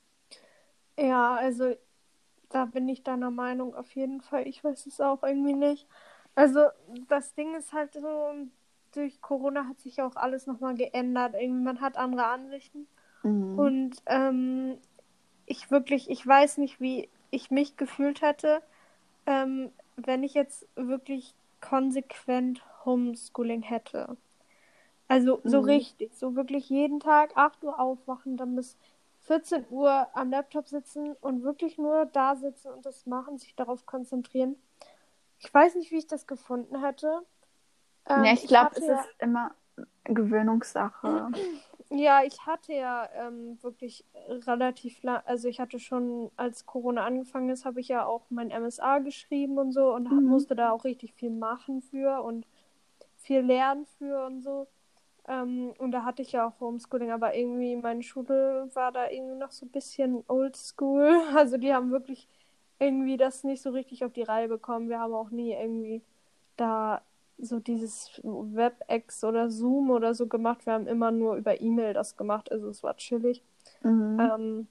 Speaker 1: Ja, also da bin ich deiner Meinung auf jeden Fall. Ich weiß es auch irgendwie nicht. Also das Ding ist halt so, durch Corona hat sich auch alles nochmal geändert. Irgendwie man hat andere Ansichten. Mhm. Und ähm, ich wirklich, ich weiß nicht, wie ich mich gefühlt hätte, ähm, wenn ich jetzt wirklich konsequent Homeschooling hätte. Also so mhm. richtig, so wirklich jeden Tag 8 Uhr aufwachen, dann bis 14 Uhr am Laptop sitzen und wirklich nur da sitzen und das machen, sich darauf konzentrieren. Ich weiß nicht, wie ich das gefunden hätte.
Speaker 2: Ähm, ja, ich glaube, es ist immer Gewöhnungssache. (clears throat)
Speaker 1: Ja, ich hatte ja ähm, wirklich relativ lang, also ich hatte schon, als Corona angefangen ist, habe ich ja auch mein MSA geschrieben und so und mhm. musste da auch richtig viel machen für und viel lernen für und so. Ähm, und da hatte ich ja auch Homeschooling, aber irgendwie meine Schule war da irgendwie noch so ein bisschen oldschool. (laughs) Also die haben wirklich irgendwie das nicht so richtig auf die Reihe bekommen. Wir haben auch nie irgendwie da so dieses WebEx oder Zoom oder so gemacht. Wir haben immer nur über E-Mail das gemacht, also es war chillig. Mhm. Ähm,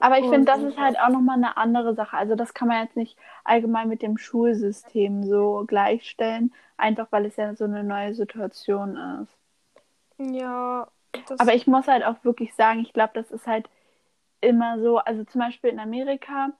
Speaker 2: aber ich finde, das ist halt auch nochmal eine andere Sache. Also das kann man jetzt nicht allgemein mit dem Schulsystem so gleichstellen, einfach weil es ja so eine neue Situation ist.
Speaker 1: Ja.
Speaker 2: Aber ich muss halt auch wirklich sagen, ich glaube, das ist halt immer so, also zum Beispiel in Amerika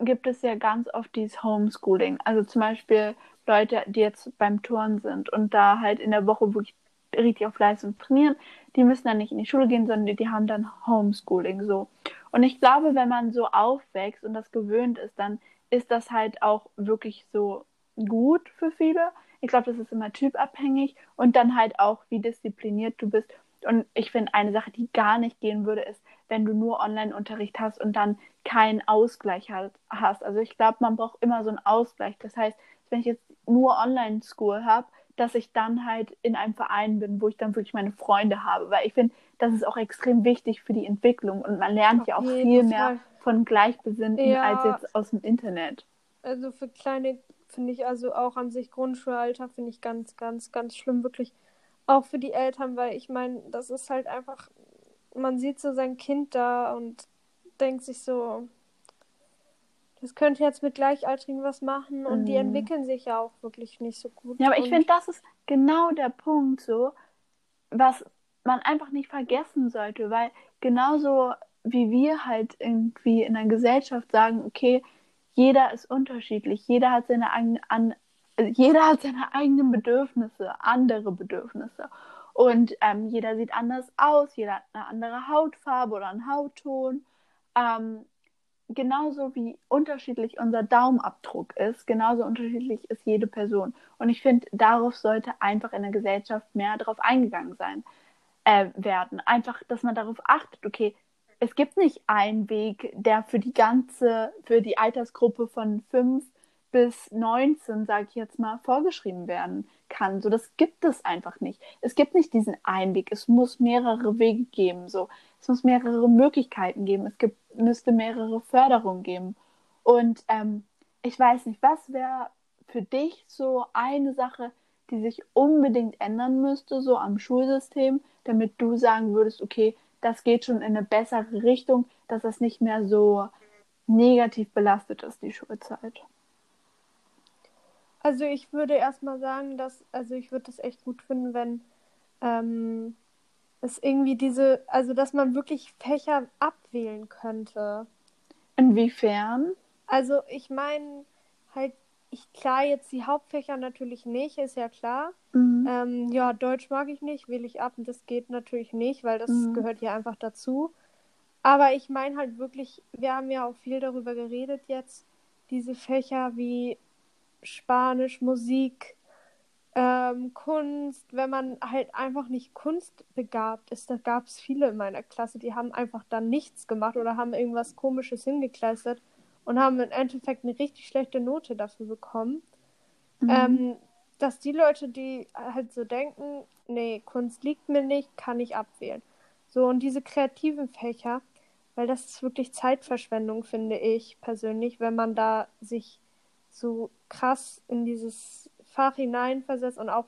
Speaker 2: gibt es ja ganz oft dieses Homeschooling. Also zum Beispiel Leute, die jetzt beim Turnen sind und da halt in der Woche wirklich richtig auf Leistung trainieren, die müssen dann nicht in die Schule gehen, sondern die haben dann Homeschooling so. Und ich glaube, wenn man so aufwächst und das gewöhnt ist, dann ist das halt auch wirklich so gut für viele. Ich glaube, das ist immer typabhängig und dann halt auch, wie diszipliniert du bist. Und ich finde, eine Sache, die gar nicht gehen würde, ist, wenn du nur Online-Unterricht hast und dann keinen Ausgleich hast. Also ich glaube, man braucht immer so einen Ausgleich. Das heißt, wenn ich jetzt nur Online-School habe, dass ich dann halt in einem Verein bin, wo ich dann wirklich meine Freunde habe. Weil ich finde, das ist auch extrem wichtig für die Entwicklung und man lernt Auf ja auch viel mehr von Gleichbesinnten ja. als jetzt aus dem Internet.
Speaker 1: Also für kleine finde ich also auch an sich Grundschulalter finde ich ganz, ganz, ganz schlimm, wirklich auch für die Eltern, weil ich meine, das ist halt einfach, man sieht so sein Kind da und denkt sich so, das könnte jetzt mit Gleichaltrigen was machen und mhm. die entwickeln sich ja auch wirklich nicht so gut.
Speaker 2: Ja, aber ich finde, das ist genau der Punkt so, was man einfach nicht vergessen sollte, weil genauso wie wir halt irgendwie in der Gesellschaft sagen, okay, jeder ist unterschiedlich, jeder hat seine eigenen, an, jeder hat seine eigenen Bedürfnisse, andere Bedürfnisse. Und ähm, jeder sieht anders aus, jeder hat eine andere Hautfarbe oder einen Hautton. Ähm, genauso wie unterschiedlich unser Daumenabdruck ist, genauso unterschiedlich ist jede Person. Und ich finde, darauf sollte einfach in der Gesellschaft mehr darauf eingegangen sein äh, werden. Einfach, dass man darauf achtet, okay, es gibt nicht einen Weg, der für die ganze, für die Altersgruppe von 5 bis 19, sage ich jetzt mal, vorgeschrieben werden kann. So, das gibt es einfach nicht. Es gibt nicht diesen einen Weg. Es muss mehrere Wege geben. So, es muss mehrere Möglichkeiten geben. Es gibt, müsste mehrere Förderungen geben. Und ähm, ich weiß nicht, was wäre für dich so eine Sache, die sich unbedingt ändern müsste, so am Schulsystem, damit du sagen würdest, okay, das geht schon in eine bessere Richtung, dass das nicht mehr so negativ belastet ist, die Schulzeit.
Speaker 1: Also ich würde erstmal sagen, dass, also ich würde das echt gut finden, wenn ähm, es irgendwie diese, also dass man wirklich Fächer abwählen könnte.
Speaker 2: Inwiefern?
Speaker 1: Also ich meine halt, ich klar jetzt die Hauptfächer natürlich nicht, ist ja klar. Mhm. Ähm, ja, Deutsch mag ich nicht, wähle ich ab und das geht natürlich nicht, weil das mhm. gehört ja einfach dazu. Aber ich meine halt wirklich, wir haben ja auch viel darüber geredet jetzt, diese Fächer wie Spanisch, Musik, ähm, Kunst, wenn man halt einfach nicht kunstbegabt ist, da gab es viele in meiner Klasse, die haben einfach dann nichts gemacht oder haben irgendwas Komisches hingekleistert und haben im Endeffekt eine richtig schlechte Note dafür bekommen. Mhm. Ähm, dass die Leute, die halt so denken, nee, Kunst liegt mir nicht, kann ich abwählen. So, und diese kreativen Fächer, weil das ist wirklich Zeitverschwendung, finde ich persönlich, wenn man da sich so krass in dieses Fach hineinversetzt und auch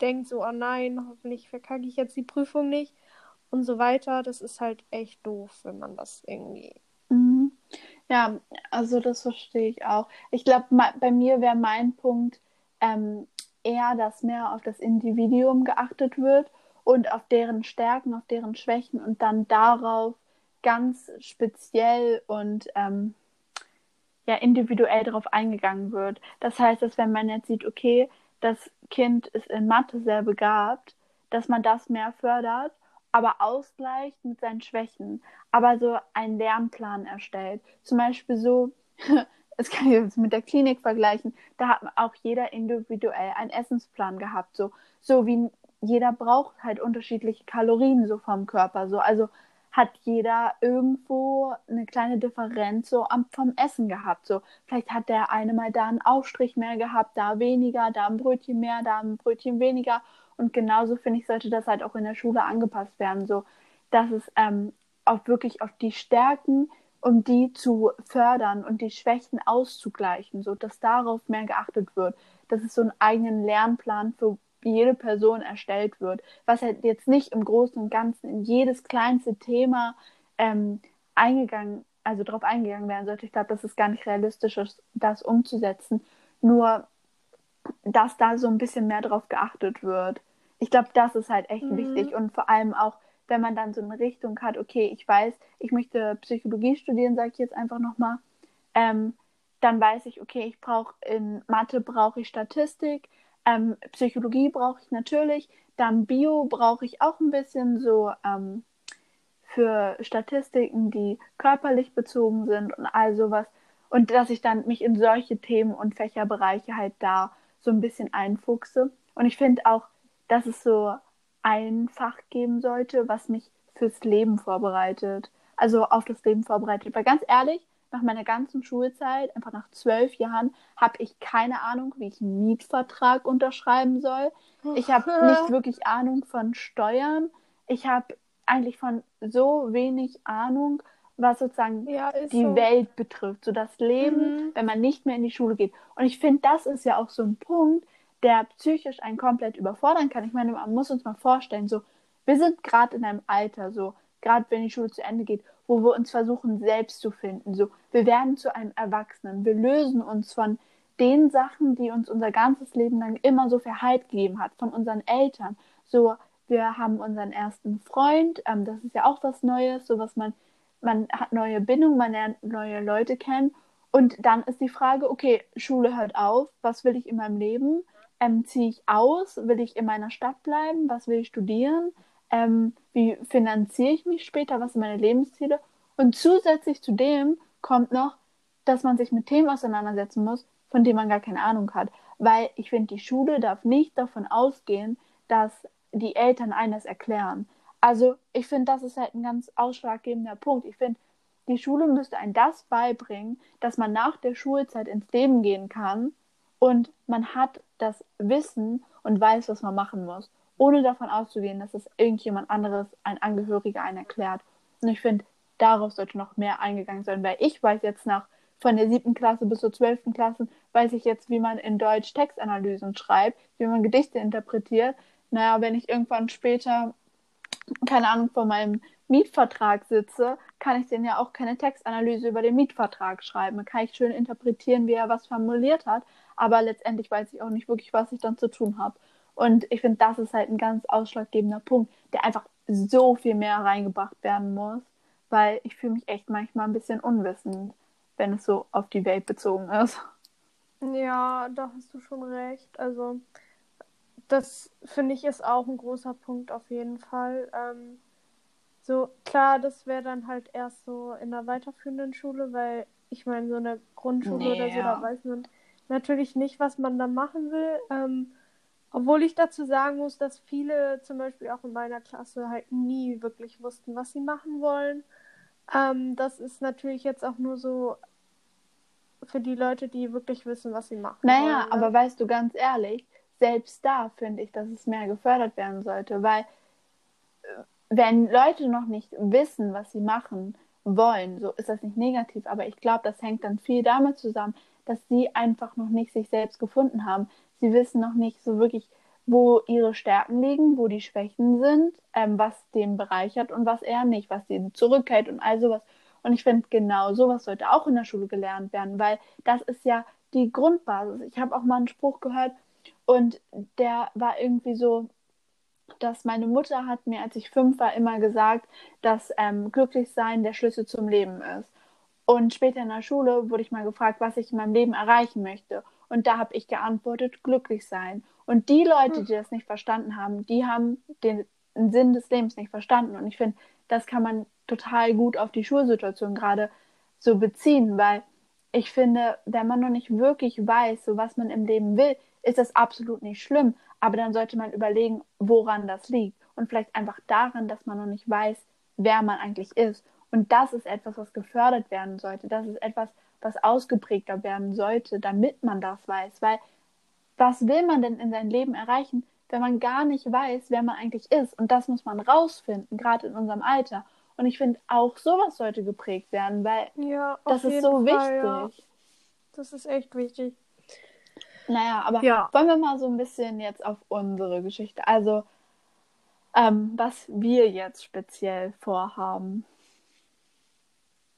Speaker 1: denkt so, oh nein, hoffentlich verkacke ich jetzt die Prüfung nicht und so weiter. Das ist halt echt doof, wenn man das irgendwie.
Speaker 2: Mhm. Ja, also das verstehe ich auch. Ich glaube, bei mir wäre mein Punkt ähm, eher, dass mehr auf das Individuum geachtet wird und auf deren Stärken, auf deren Schwächen und dann darauf ganz speziell und ähm, ja individuell darauf eingegangen wird. Das heißt, dass wenn man jetzt sieht, okay, das Kind ist in Mathe sehr begabt, dass man das mehr fördert, aber ausgleicht mit seinen Schwächen, aber so einen Lernplan erstellt. Zum Beispiel so, (laughs) das kann ich jetzt mit der Klinik vergleichen, da hat auch jeder individuell einen Essensplan gehabt, so, so wie jeder braucht halt unterschiedliche Kalorien so vom Körper, so, also hat jeder irgendwo eine kleine Differenz so am, vom Essen gehabt. So, vielleicht hat der eine mal da einen Aufstrich mehr gehabt, da weniger, da ein Brötchen mehr, da ein Brötchen weniger. Und genauso finde ich, sollte das halt auch in der Schule angepasst werden, so dass es ähm, auch wirklich auf die Stärken, um die zu fördern und die Schwächen auszugleichen, so dass darauf mehr geachtet wird, dass es so einen eigenen Lernplan für jede Person erstellt wird, was halt jetzt nicht im Großen und Ganzen in jedes kleinste Thema ähm, eingegangen, also darauf eingegangen werden sollte. Ich glaube, das ist gar nicht realistisch, das umzusetzen. Nur, dass da so ein bisschen mehr drauf geachtet wird. Ich glaube, das ist halt echt mhm. wichtig und vor allem auch, wenn man dann so eine Richtung hat, okay, ich weiß, ich möchte Psychologie studieren, sage ich jetzt einfach nochmal, ähm, dann weiß ich, okay, ich brauche in Mathe brauche ich Statistik, ähm, Psychologie brauche ich natürlich, dann Bio brauche ich auch ein bisschen so ähm, für Statistiken, die körperlich bezogen sind und all sowas. Und dass ich dann mich in solche Themen und Fächerbereiche halt da so ein bisschen einfuchse. Und ich finde auch, dass es so ein Fach geben sollte, was mich fürs Leben vorbereitet. Also auf das Leben vorbereitet. Weil ganz ehrlich, nach meiner ganzen Schulzeit, einfach nach zwölf Jahren, habe ich keine Ahnung, wie ich einen Mietvertrag unterschreiben soll. Ich habe nicht wirklich Ahnung von Steuern. Ich habe eigentlich von so wenig Ahnung, was sozusagen ja, die so. Welt betrifft, so das Leben, mhm. wenn man nicht mehr in die Schule geht. Und ich finde, das ist ja auch so ein Punkt, der psychisch einen komplett überfordern kann. Ich meine, man muss uns mal vorstellen, so, wir sind gerade in einem Alter, so, gerade wenn die Schule zu Ende geht, wo wir uns versuchen, selbst zu finden. So, wir werden zu einem Erwachsenen. Wir lösen uns von den Sachen, die uns unser ganzes Leben lang immer so viel Halt gegeben hat, von unseren Eltern. So, wir haben unseren ersten Freund, ähm, das ist ja auch was Neues, so was man, man hat neue Bindungen, man lernt neue Leute kennen. Und dann ist die Frage, okay, Schule hört auf, was will ich in meinem Leben? ähm, ziehe ich aus? Will ich in meiner Stadt bleiben? Was will ich studieren? Ähm, wie finanziere ich mich später? Was sind meine Lebensziele? Und zusätzlich zu dem kommt noch, dass man sich mit Themen auseinandersetzen muss, von denen man gar keine Ahnung hat. Weil ich finde, die Schule darf nicht davon ausgehen, dass die Eltern eines erklären. Also ich finde, das ist halt ein ganz ausschlaggebender Punkt. Ich finde, die Schule müsste einem das beibringen, dass man nach der Schulzeit ins Leben gehen kann und man hat das Wissen und weiß, was man machen muss, ohne davon auszugehen, dass es irgendjemand anderes, ein Angehöriger, einen erklärt. Und ich finde, darauf sollte noch mehr eingegangen sein, weil ich weiß jetzt nach von der siebten Klasse bis zur zwölften Klasse, weiß ich jetzt, wie man in Deutsch Textanalysen schreibt, wie man Gedichte interpretiert. Naja, wenn ich irgendwann später, keine Ahnung, vor meinem Mietvertrag sitze, kann ich den ja auch keine Textanalyse über den Mietvertrag schreiben. Da kann ich schön interpretieren, wie er was formuliert hat, aber letztendlich weiß ich auch nicht wirklich, was ich dann zu tun habe. Und ich finde, das ist halt ein ganz ausschlaggebender Punkt, der einfach so viel mehr reingebracht werden muss, weil ich fühle mich echt manchmal ein bisschen unwissend, wenn es so auf die Welt bezogen ist.
Speaker 1: Ja, da hast du schon recht. Also, das finde ich ist auch ein großer Punkt auf jeden Fall. Ähm, so, klar, das wäre dann halt erst so in der weiterführenden Schule, weil ich meine, so eine Grundschule nee, oder so, da weiß man natürlich nicht, was man da machen will. Ähm, obwohl ich dazu sagen muss, dass viele zum Beispiel auch in meiner Klasse halt nie wirklich wussten, was sie machen wollen. Ähm, das ist natürlich jetzt auch nur so für die Leute, die wirklich wissen, was sie machen.
Speaker 2: Naja,
Speaker 1: wollen, ne?
Speaker 2: aber weißt du ganz ehrlich, selbst da finde ich, dass es mehr gefördert werden sollte, weil äh, wenn Leute noch nicht wissen, was sie machen wollen, so ist das nicht negativ, aber ich glaube, das hängt dann viel damit zusammen, dass sie einfach noch nicht sich selbst gefunden haben. Sie wissen noch nicht so wirklich, wo ihre Stärken liegen, wo die Schwächen sind, ähm, was den bereichert und was eher nicht, was den zurückhält und all sowas. Und ich finde, genau sowas sollte auch in der Schule gelernt werden, weil das ist ja die Grundbasis. Ich habe auch mal einen Spruch gehört und der war irgendwie so, dass meine Mutter hat mir, als ich fünf war, immer gesagt, dass ähm, Glücklichsein der Schlüssel zum Leben ist. Und später in der Schule wurde ich mal gefragt, was ich in meinem Leben erreichen möchte. Und da habe ich geantwortet, glücklich sein. Und die Leute, die das nicht verstanden haben, die haben den Sinn des Lebens nicht verstanden. Und ich finde, das kann man total gut auf die Schulsituation gerade so beziehen, weil ich finde, wenn man noch nicht wirklich weiß, so was man im Leben will, ist das absolut nicht schlimm. Aber dann sollte man überlegen, woran das liegt. Und vielleicht einfach daran, dass man noch nicht weiß, wer man eigentlich ist. Und das ist etwas, was gefördert werden sollte. Das ist etwas, was ausgeprägter werden sollte, damit man das weiß. Weil was will man denn in seinem Leben erreichen, wenn man gar nicht weiß, wer man eigentlich ist? Und das muss man rausfinden, gerade in unserem Alter. Und ich finde, auch sowas sollte geprägt werden, weil
Speaker 1: ja,
Speaker 2: das ist so
Speaker 1: Fall,
Speaker 2: wichtig.
Speaker 1: Ja. Das ist echt wichtig.
Speaker 2: Naja, aber ja. wollen wir mal so ein bisschen jetzt auf unsere Geschichte, also ähm, was wir jetzt speziell vorhaben.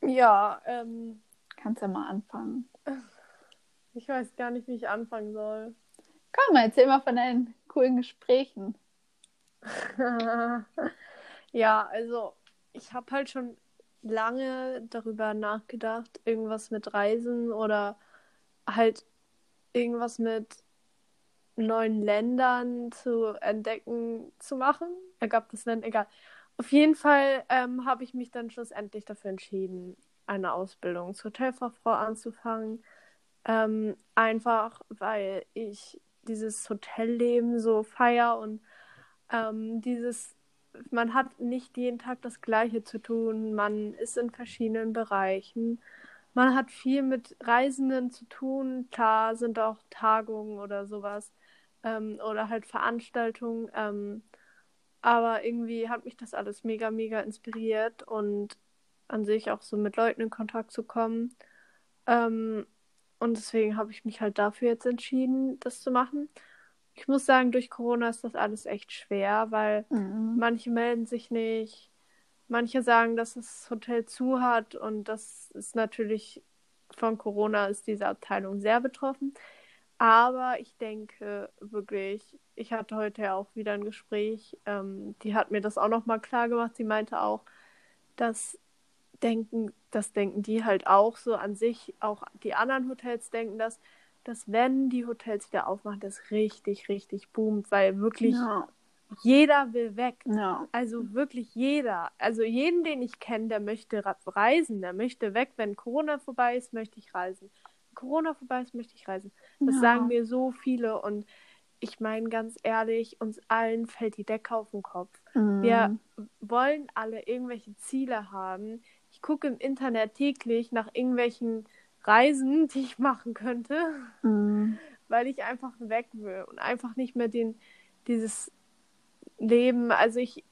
Speaker 1: Ja, ähm.
Speaker 2: Kannst ja mal anfangen.
Speaker 1: Ich weiß gar nicht, wie ich anfangen soll.
Speaker 2: Komm, mal, erzähl mal von deinen coolen Gesprächen. (laughs)
Speaker 1: ja, also ich habe halt schon lange darüber nachgedacht, irgendwas mit Reisen oder halt irgendwas mit neuen Ländern zu entdecken zu machen. Ergab das dann egal. Auf jeden Fall ähm, habe ich mich dann schlussendlich dafür entschieden, eine Ausbildung zur Hotelfachfrau anzufangen. Ähm, einfach weil ich dieses Hotelleben so feier und ähm, dieses, man hat nicht jeden Tag das Gleiche zu tun, man ist in verschiedenen Bereichen, man hat viel mit Reisenden zu tun, klar sind auch Tagungen oder sowas ähm, oder halt Veranstaltungen. Ähm, aber irgendwie hat mich das alles mega, mega inspiriert und an sich auch so mit Leuten in Kontakt zu kommen. Ähm, und deswegen habe ich mich halt dafür jetzt entschieden, das zu machen. Ich muss sagen, durch Corona ist das alles echt schwer, weil mhm. manche melden sich nicht, manche sagen, dass das Hotel zu hat und das ist natürlich von Corona ist diese Abteilung sehr betroffen. Aber ich denke wirklich, ich hatte heute ja auch wieder ein Gespräch, ähm, die hat mir das auch nochmal klar gemacht. Sie meinte auch, dass denken, das denken die halt auch so an sich, auch die anderen Hotels denken das, dass wenn die Hotels wieder aufmachen, das richtig, richtig boomt, weil wirklich ja. jeder will weg. Ja. Also wirklich jeder. Also jeden, den ich kenne, der möchte reisen, der möchte weg. Wenn Corona vorbei ist, möchte ich reisen. Wenn Corona vorbei ist, möchte ich reisen. Das ja. sagen mir so viele und ich meine ganz ehrlich, uns allen fällt die Decke auf den Kopf. Mhm. Wir wollen alle irgendwelche Ziele haben. Ich gucke im Internet täglich nach irgendwelchen Reisen, (laughs) die ich machen könnte, mhm. weil ich einfach weg will und einfach nicht mehr den, dieses Leben. Also ich,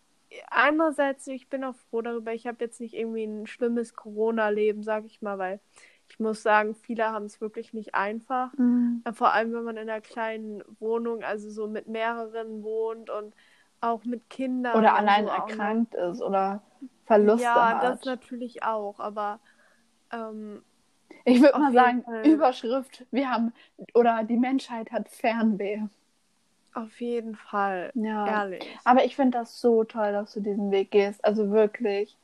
Speaker 1: andererseits, ich bin auch froh darüber, ich habe jetzt nicht irgendwie ein schlimmes Corona-Leben, sag ich mal, weil ich muss sagen, viele haben es wirklich nicht einfach. Mhm. Vor allem, wenn man in einer kleinen Wohnung, also so mit mehreren wohnt und auch mit Kindern.
Speaker 2: Oder allein so erkrankt ist oder Verluste ja, hat.
Speaker 1: Ja, das natürlich auch, aber ähm,
Speaker 2: ich würde mal sagen, Fall. Überschrift, wir haben, oder die Menschheit hat Fernweh.
Speaker 1: Auf jeden Fall, ja. ehrlich.
Speaker 2: Aber ich finde das so toll, dass du diesen Weg gehst. Also wirklich.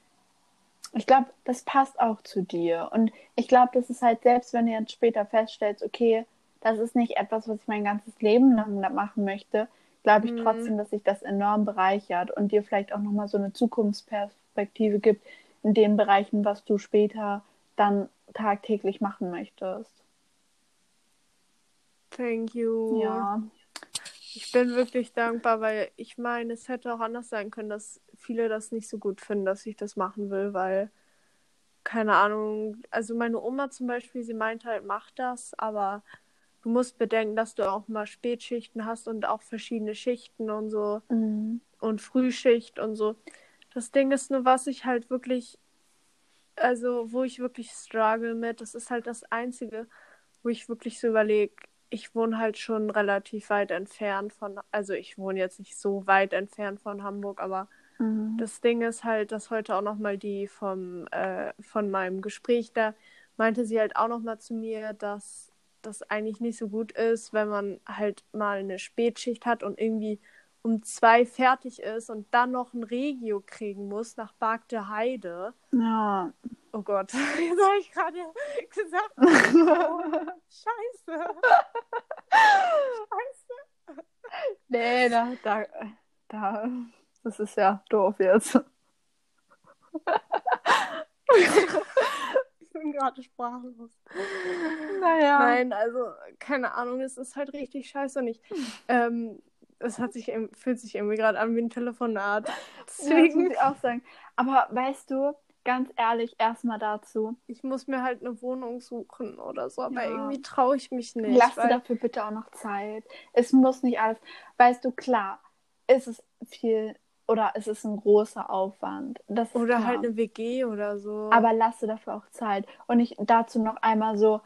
Speaker 2: Ich glaube, das passt auch zu dir. Und ich glaube, das ist halt, selbst wenn du jetzt später feststellst, okay, das ist nicht etwas, was ich mein ganzes Leben lang machen möchte, glaube ich mhm. trotzdem, dass sich das enorm bereichert und dir vielleicht auch nochmal so eine Zukunftsperspektive gibt in den Bereichen, was du später dann tagtäglich machen möchtest.
Speaker 1: Thank you. Ja. Ich bin wirklich dankbar, weil ich meine, es hätte auch anders sein können, dass viele das nicht so gut finden, dass ich das machen will, weil, keine Ahnung, also meine Oma zum Beispiel, sie meint halt, mach das, aber du musst bedenken, dass du auch mal Spätschichten hast und auch verschiedene Schichten und so mhm. und Frühschicht und so. Das Ding ist nur, was ich halt wirklich also wo ich wirklich struggle mit, das ist halt das Einzige, wo ich wirklich so überlege, ich wohne halt schon relativ weit entfernt von, also ich wohne jetzt nicht so weit entfernt von Hamburg, aber mhm. das Ding ist halt, dass heute auch nochmal die vom, äh, von meinem Gespräch da meinte sie halt auch nochmal zu mir, dass das eigentlich nicht so gut ist, wenn man halt mal eine Spätschicht hat und irgendwie um zwei fertig ist und dann noch ein Regio kriegen muss nach Barkte Heide. Ja. Oh Gott, (laughs) jetzt habe ich gerade gesagt. (laughs) Scheiße.
Speaker 2: Scheiße. Nee, da, da, da, das ist ja doof jetzt. (laughs)
Speaker 1: gerade sprachlos. Naja. Nein, also, keine Ahnung, es ist halt richtig scheiße und ich, (laughs) ähm, es hat sich, fühlt sich irgendwie gerade an wie ein Telefonat.
Speaker 2: Deswegen. Ja, muss ich auch sagen. Aber weißt du, ganz ehrlich, erstmal dazu.
Speaker 1: Ich muss mir halt eine Wohnung suchen oder so, aber ja. irgendwie traue ich mich nicht.
Speaker 2: Lass weil... dir dafür bitte auch noch Zeit. Es muss nicht alles. Weißt du, klar, ist es viel oder ist es ein großer Aufwand. Das
Speaker 1: oder
Speaker 2: klar.
Speaker 1: halt eine WG oder so.
Speaker 2: Aber lass dir dafür auch Zeit. Und ich dazu noch einmal so,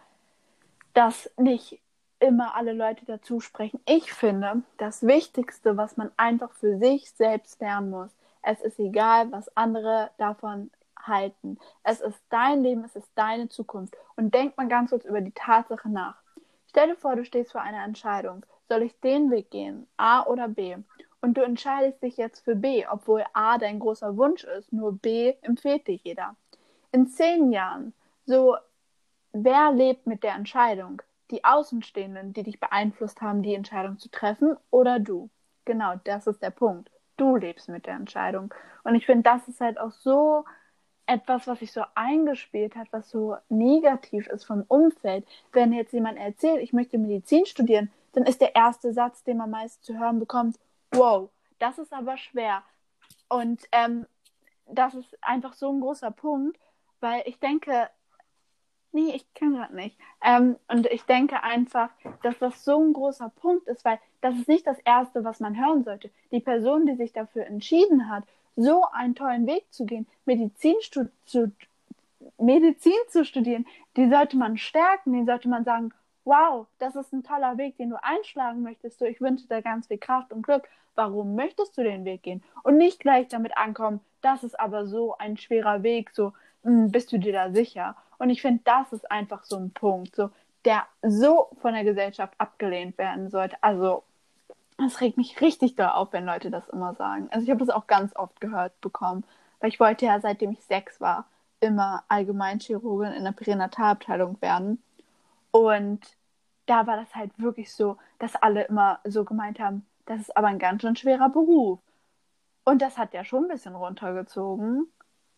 Speaker 2: dass nicht immer alle Leute dazu sprechen. Ich finde, das Wichtigste, was man einfach für sich selbst lernen muss, es ist egal, was andere davon halten. Es ist dein Leben, es ist deine Zukunft. Und denk mal ganz kurz über die Tatsache nach. Stell dir vor, du stehst vor einer Entscheidung. Soll ich den Weg gehen, A oder B? Und du entscheidest dich jetzt für B, obwohl A dein großer Wunsch ist, nur B empfiehlt dir jeder. In zehn Jahren, so, wer lebt mit der Entscheidung? die Außenstehenden, die dich beeinflusst haben, die Entscheidung zu treffen, oder du? Genau, das ist der Punkt. Du lebst mit der Entscheidung. Und ich finde, das ist halt auch so etwas, was sich so eingespielt hat, was so negativ ist vom Umfeld. Wenn jetzt jemand erzählt, ich möchte Medizin studieren, dann ist der erste Satz, den man meist zu hören bekommt, wow, das ist aber schwer. Und ähm, das ist einfach so ein großer Punkt, weil ich denke, nee, ich kann gerade nicht. Ähm, und ich denke einfach, dass das so ein großer Punkt ist, weil das ist nicht das Erste, was man hören sollte. Die Person, die sich dafür entschieden hat, so einen tollen Weg zu gehen, Medizin zu, Medizin zu studieren, die sollte man stärken, den sollte man sagen, wow, das ist ein toller Weg, den du einschlagen möchtest. Ich wünsche dir ganz viel Kraft und Glück. Warum möchtest du den Weg gehen? Und nicht gleich damit ankommen, das ist aber so ein schwerer Weg, so, hm, bist du dir da sicher? Und ich finde, das ist einfach so ein Punkt, so, der so von der Gesellschaft abgelehnt werden sollte. Also, es regt mich richtig da auf, wenn Leute das immer sagen. Also, ich habe das auch ganz oft gehört bekommen, weil ich wollte ja, seitdem ich sechs war, immer Allgemeinchirurgin in der Pränatalabteilung werden. Und da war das halt wirklich so, dass alle immer so gemeint haben, das ist aber ein ganz schön schwerer Beruf. Und das hat ja schon ein bisschen runtergezogen.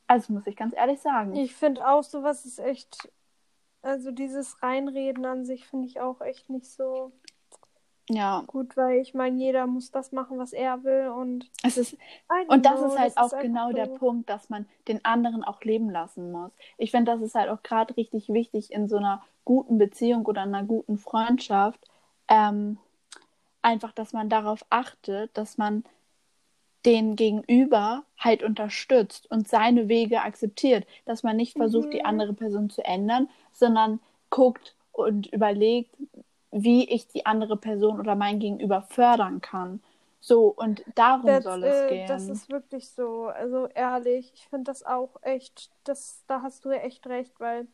Speaker 2: Also muss ich ganz ehrlich sagen.
Speaker 1: Ich finde auch, sowas ist echt. Also dieses Reinreden an sich finde ich auch echt nicht so
Speaker 2: ja.
Speaker 1: gut, weil ich meine, jeder muss das machen, was er will und.
Speaker 2: Es ist, und das know, ist halt das auch ist genau der Punkt, dass man den anderen auch leben lassen muss. Ich finde, das ist halt auch gerade richtig wichtig in so einer guten Beziehung oder einer guten Freundschaft. Ähm, einfach, dass man darauf achtet, dass man den Gegenüber halt unterstützt und seine Wege akzeptiert, dass man nicht versucht, mhm. die andere Person zu ändern, sondern guckt und überlegt, wie ich die andere Person oder mein Gegenüber fördern kann. So, und darum das, soll es äh, gehen.
Speaker 1: Das ist wirklich so. Also ehrlich, ich finde das auch echt, das, da hast du ja echt recht, weil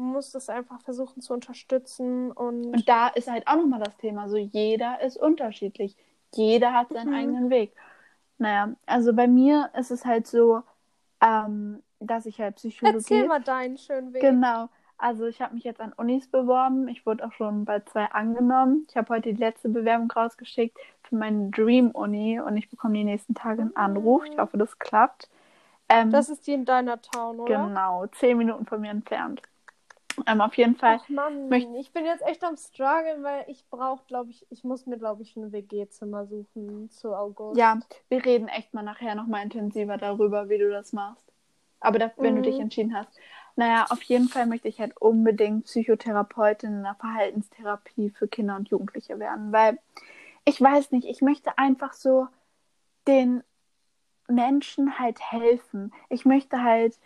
Speaker 1: muss das einfach versuchen zu unterstützen und.
Speaker 2: Und da ist halt auch nochmal das Thema. So, jeder ist unterschiedlich. Jeder hat seinen mhm. eigenen Weg. Naja, also bei mir ist es halt so, ähm, dass ich halt Psychologie.
Speaker 1: Erzähl mal deinen schönen Weg.
Speaker 2: Genau. Also ich habe mich jetzt an Unis beworben. Ich wurde auch schon bei zwei angenommen. Ich habe heute die letzte Bewerbung rausgeschickt für meine Dream Uni und ich bekomme die nächsten Tage einen Anruf. Ich hoffe, das klappt.
Speaker 1: Ähm, das ist die in deiner Town, oder?
Speaker 2: Genau, zehn Minuten von mir entfernt. Ähm, auf jeden Fall.
Speaker 1: Ach Mann, möcht... ich bin jetzt echt am struggeln, weil ich brauche, glaube ich, ich muss mir, glaube ich, ein WG-Zimmer suchen zu August.
Speaker 2: Ja, wir reden echt mal nachher nochmal intensiver darüber, wie du das machst. Aber da, wenn mhm. du dich mhm. entschieden hast. Naja, auf jeden Fall möchte ich halt unbedingt Psychotherapeutin in der Verhaltenstherapie für Kinder und Jugendliche werden, weil ich weiß nicht, ich möchte einfach so den Menschen halt helfen. Ich möchte halt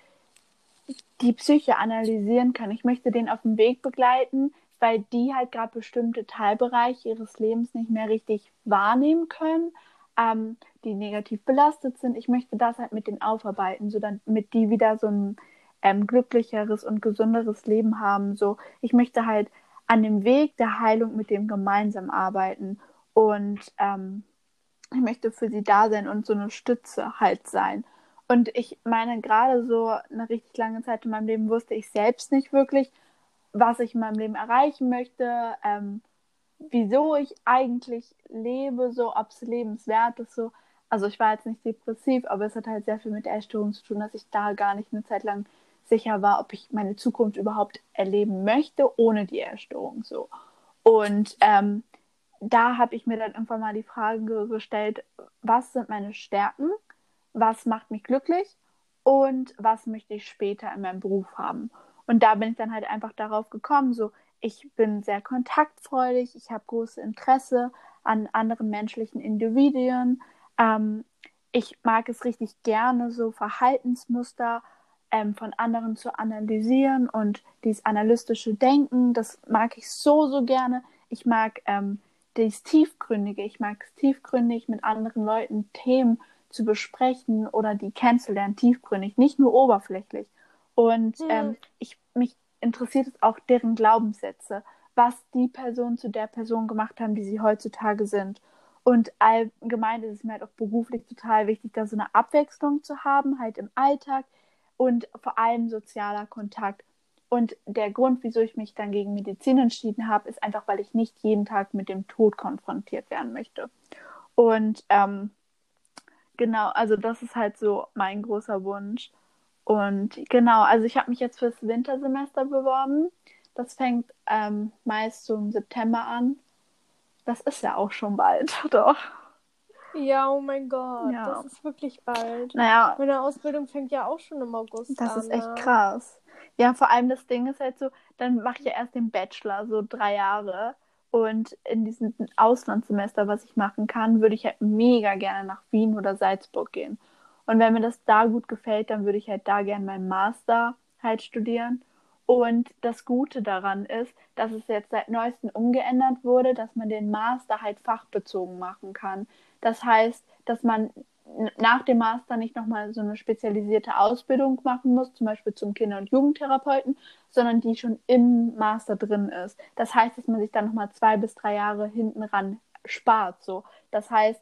Speaker 2: die Psyche analysieren können. Ich möchte den auf dem Weg begleiten, weil die halt gerade bestimmte Teilbereiche ihres Lebens nicht mehr richtig wahrnehmen können, ähm, die negativ belastet sind. Ich möchte das halt mit denen aufarbeiten, so damit die wieder so ein ähm, glücklicheres und gesünderes Leben haben. So, ich möchte halt an dem Weg der Heilung mit dem gemeinsam arbeiten und ähm, ich möchte für sie da sein und so eine Stütze halt sein. Und ich meine, gerade so eine richtig lange Zeit in meinem Leben wusste ich selbst nicht wirklich, was ich in meinem Leben erreichen möchte, ähm, wieso ich eigentlich lebe, so ob es lebenswert ist, so. Also ich war jetzt nicht depressiv, aber es hat halt sehr viel mit der Essstörung zu tun, dass ich da gar nicht eine Zeit lang sicher war, ob ich meine Zukunft überhaupt erleben möchte ohne die Essstörung so. Und ähm, da habe ich mir dann irgendwann mal die Frage gestellt, was sind meine Stärken? Was macht mich glücklich und was möchte ich später in meinem Beruf haben. Und da bin ich dann halt einfach darauf gekommen, so ich bin sehr kontaktfreudig, ich habe großes Interesse an anderen menschlichen Individuen. Ähm, ich mag es richtig gerne, so Verhaltensmuster ähm, von anderen zu analysieren und dieses analytische Denken, das mag ich so, so gerne. Ich mag ähm, das Tiefgründige, ich mag es tiefgründig mit anderen Leuten Themen zu besprechen oder die kennenzulernen, tiefgründig, nicht nur oberflächlich. Und mhm. ähm, ich, mich interessiert es auch deren Glaubenssätze, was die Personen zu der Person gemacht haben, die sie heutzutage sind. Und allgemein ist es mir halt auch beruflich total wichtig, da so eine Abwechslung zu haben, halt im Alltag und vor allem sozialer Kontakt. Und der Grund, wieso ich mich dann gegen Medizin entschieden habe, ist einfach, weil ich nicht jeden Tag mit dem Tod konfrontiert werden möchte. Und ähm, Genau, also das ist halt so mein großer Wunsch. Und genau, also ich habe mich jetzt fürs Wintersemester beworben. Das fängt ähm, meist so im September an. Das ist ja auch schon bald, (laughs) doch.
Speaker 1: Ja, oh mein Gott, ja. das ist wirklich bald.
Speaker 2: Naja.
Speaker 1: Meine Ausbildung fängt ja auch schon im August
Speaker 2: das
Speaker 1: an.
Speaker 2: Das ist echt krass. Ja, vor allem das Ding ist halt so, dann mache ich ja erst den Bachelor, so drei Jahre. Und in diesem Auslandssemester, was ich machen kann, würde ich halt mega gerne nach Wien oder Salzburg gehen. Und wenn mir das da gut gefällt, dann würde ich halt da gerne meinen Master halt studieren. Und das Gute daran ist, dass es jetzt seit neuestem umgeändert wurde, dass man den Master halt fachbezogen machen kann. Das heißt, dass man nach dem Master nicht nochmal so eine spezialisierte Ausbildung machen muss, zum Beispiel zum Kinder- und Jugendtherapeuten, sondern die schon im Master drin ist. Das heißt, dass man sich dann nochmal zwei bis drei Jahre hinten ran spart. So. Das heißt,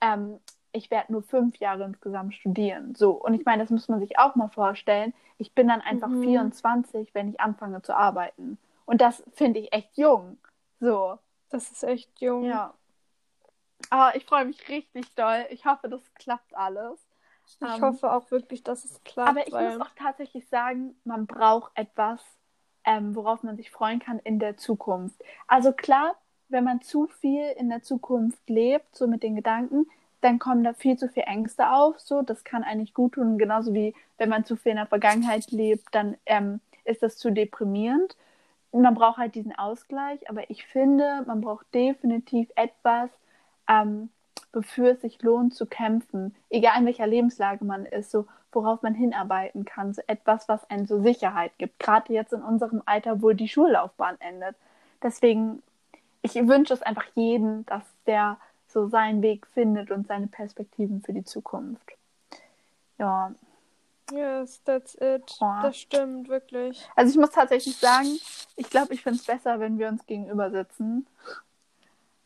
Speaker 2: ähm, ich werde nur fünf Jahre insgesamt studieren. So. Und ich meine, das muss man sich auch mal vorstellen. Ich bin dann einfach mhm. 24, wenn ich anfange zu arbeiten. Und das finde ich echt jung. So,
Speaker 1: Das ist echt jung.
Speaker 2: ja. Aber ich freue mich richtig doll. Ich hoffe, das klappt alles.
Speaker 1: Ich
Speaker 2: Ähm,
Speaker 1: hoffe auch wirklich, dass es klappt.
Speaker 2: Aber ich
Speaker 1: weil...
Speaker 2: muss auch tatsächlich sagen, man braucht etwas, ähm, worauf man sich freuen kann in der Zukunft. Also klar, wenn man zu viel in der Zukunft lebt, so mit den Gedanken, dann kommen da viel zu viel Ängste auf. So, das kann eigentlich gut tun. Genauso wie wenn man zu viel in der Vergangenheit lebt, dann ähm, ist das zu deprimierend. Man braucht halt diesen Ausgleich. Aber ich finde, man braucht definitiv etwas, ähm, wofür es sich lohnt zu kämpfen, egal in welcher Lebenslage man ist, so worauf man hinarbeiten kann, so etwas, was einen so Sicherheit gibt, gerade jetzt in unserem Alter, wo die Schullaufbahn endet. Deswegen, ich wünsche es einfach jedem, dass der so seinen Weg findet und seine Perspektiven für die Zukunft. Ja,
Speaker 1: Yes, that's it.
Speaker 2: Ja.
Speaker 1: Das stimmt, wirklich.
Speaker 2: also ich muss tatsächlich sagen, ich glaube, ich finde es besser, wenn wir uns gegenüber sitzen.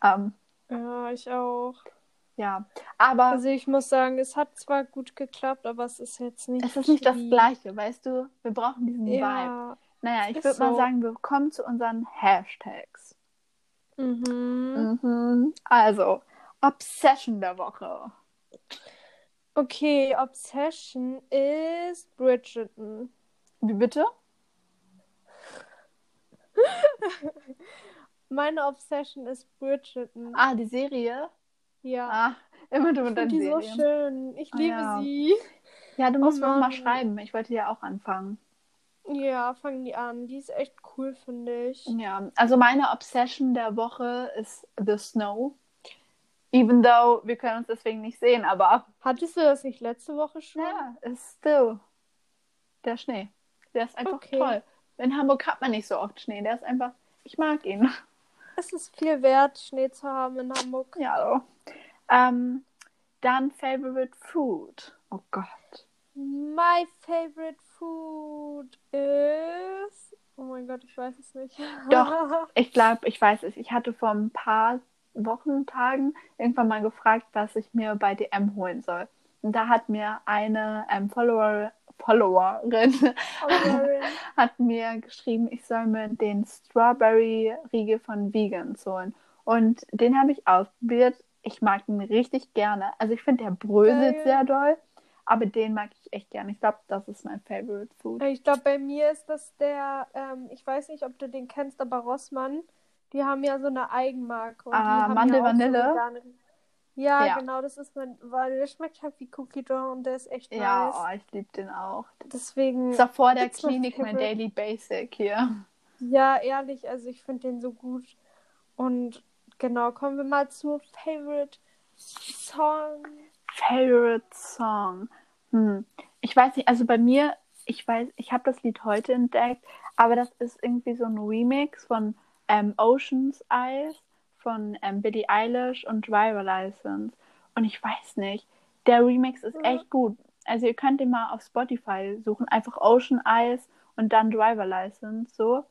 Speaker 2: Ähm,
Speaker 1: Ja, ich auch.
Speaker 2: ja, aber
Speaker 1: Also ich muss sagen, es hat zwar gut geklappt, aber es ist jetzt nicht.
Speaker 2: es ist nicht das Gleiche, weißt du? Wir brauchen diesen Vibe.
Speaker 1: Ja.
Speaker 2: Naja, ich würde mal
Speaker 1: so.
Speaker 2: sagen, wir kommen zu unseren Hashtags.
Speaker 1: Mhm.
Speaker 2: Mhm. Also, Obsession der Woche.
Speaker 1: Okay, Obsession ist Bridgerton.
Speaker 2: Wie bitte? (laughs)
Speaker 1: Meine Obsession ist Bridgerton.
Speaker 2: Ah, die Serie?
Speaker 1: ja.
Speaker 2: Ah, immer du mit deinen
Speaker 1: die so schön. Ich
Speaker 2: Ah,
Speaker 1: liebe
Speaker 2: ja.
Speaker 1: sie.
Speaker 2: Ja, du musst
Speaker 1: Oh
Speaker 2: mir mal schreiben. Ich wollte ja auch anfangen.
Speaker 1: Ja, fangen die an. Die ist echt cool, finde ich.
Speaker 2: Ja, also meine Obsession der Woche ist The Snow. Even though wir können uns deswegen nicht sehen, aber
Speaker 1: Hattest du das nicht letzte Woche schon?
Speaker 2: ja, ist still der Schnee. Der ist einfach
Speaker 1: Okay.
Speaker 2: toll. In Hamburg hat man nicht so oft Schnee. Der ist einfach, ich mag ihn.
Speaker 1: Es ist viel wert, Schnee zu haben in Hamburg.
Speaker 2: Ja, so. Ähm, dann Favorite Food. Oh Gott.
Speaker 1: My favorite food is. Oh mein Gott, ich weiß es nicht.
Speaker 2: Doch. (laughs) Ich glaube, ich weiß es. Ich hatte vor ein paar Wochen, Tagen irgendwann mal gefragt, was ich mir bei DM holen soll. Und da hat mir eine ähm, Follower, Followerin
Speaker 1: Followerin. (laughs)
Speaker 2: hat mir geschrieben, ich soll mir den Strawberry-Riegel von Vegans holen. Und den habe ich ausprobiert. Ich mag ihn richtig gerne. Also ich finde, der bröselt
Speaker 1: Geil.
Speaker 2: sehr doll. Aber den mag ich echt gerne. Ich glaube, das ist mein Favorite Food.
Speaker 1: Ich glaube, bei mir ist das der, ähm, ich weiß nicht, ob du den kennst, aber Rossmann, die haben ja so eine Eigenmarke. Und
Speaker 2: Ah,
Speaker 1: die haben
Speaker 2: Mandel
Speaker 1: ja Ja,
Speaker 2: Ja.
Speaker 1: genau, das ist mein, weil der schmeckt halt wie Cookie Dough und der ist echt
Speaker 2: Ja,
Speaker 1: nice.
Speaker 2: oh, ich liebe den auch.
Speaker 1: Deswegen,
Speaker 2: Ist auch vor der Klinik mein. Daily Basic hier.
Speaker 1: ja, ehrlich, also ich finde den so gut. Und genau, kommen wir mal zu Favorite Song.
Speaker 2: Favorite Song. Hm. Ich weiß nicht, also bei mir, ich weiß, ich habe das Lied heute entdeckt, aber das ist irgendwie so ein Remix von ähm, Ocean's Eyes von ähm, Billie Eilish und Driver License. Und ich weiß nicht, der Remix ist
Speaker 1: Ja.
Speaker 2: echt gut. Also ihr könnt den mal auf Spotify suchen, einfach Ocean Eyes und dann Driver License, so.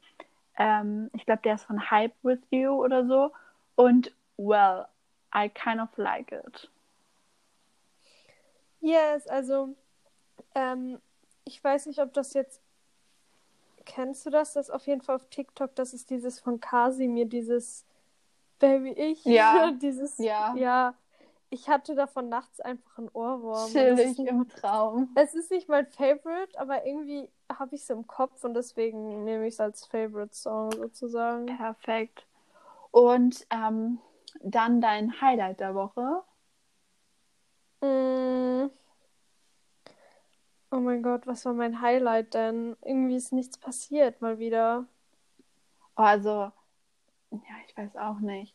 Speaker 2: Ähm, ich glaube, der ist von Hype With You oder so. Und Well, I kind of like it.
Speaker 1: Yes, also ähm, ich weiß nicht, ob das jetzt kennst du das? Das ist auf jeden Fall auf TikTok. Das ist dieses von Kasimir, dieses Baby ich.
Speaker 2: Ja. (laughs)
Speaker 1: dieses.
Speaker 2: Ja.
Speaker 1: Ja. Ich hatte davon nachts einfach einen Ohrwurm.
Speaker 2: Chillig im Traum.
Speaker 1: es ist nicht mein Favorite, aber irgendwie habe ich es im Kopf und deswegen nehme ich es als Favorite Song sozusagen.
Speaker 2: Perfekt. Und ähm, dann dein Highlight der Woche.
Speaker 1: Mm. Oh mein Gott, was war mein Highlight denn? Irgendwie ist nichts passiert mal wieder.
Speaker 2: Also, ja, ich weiß auch nicht.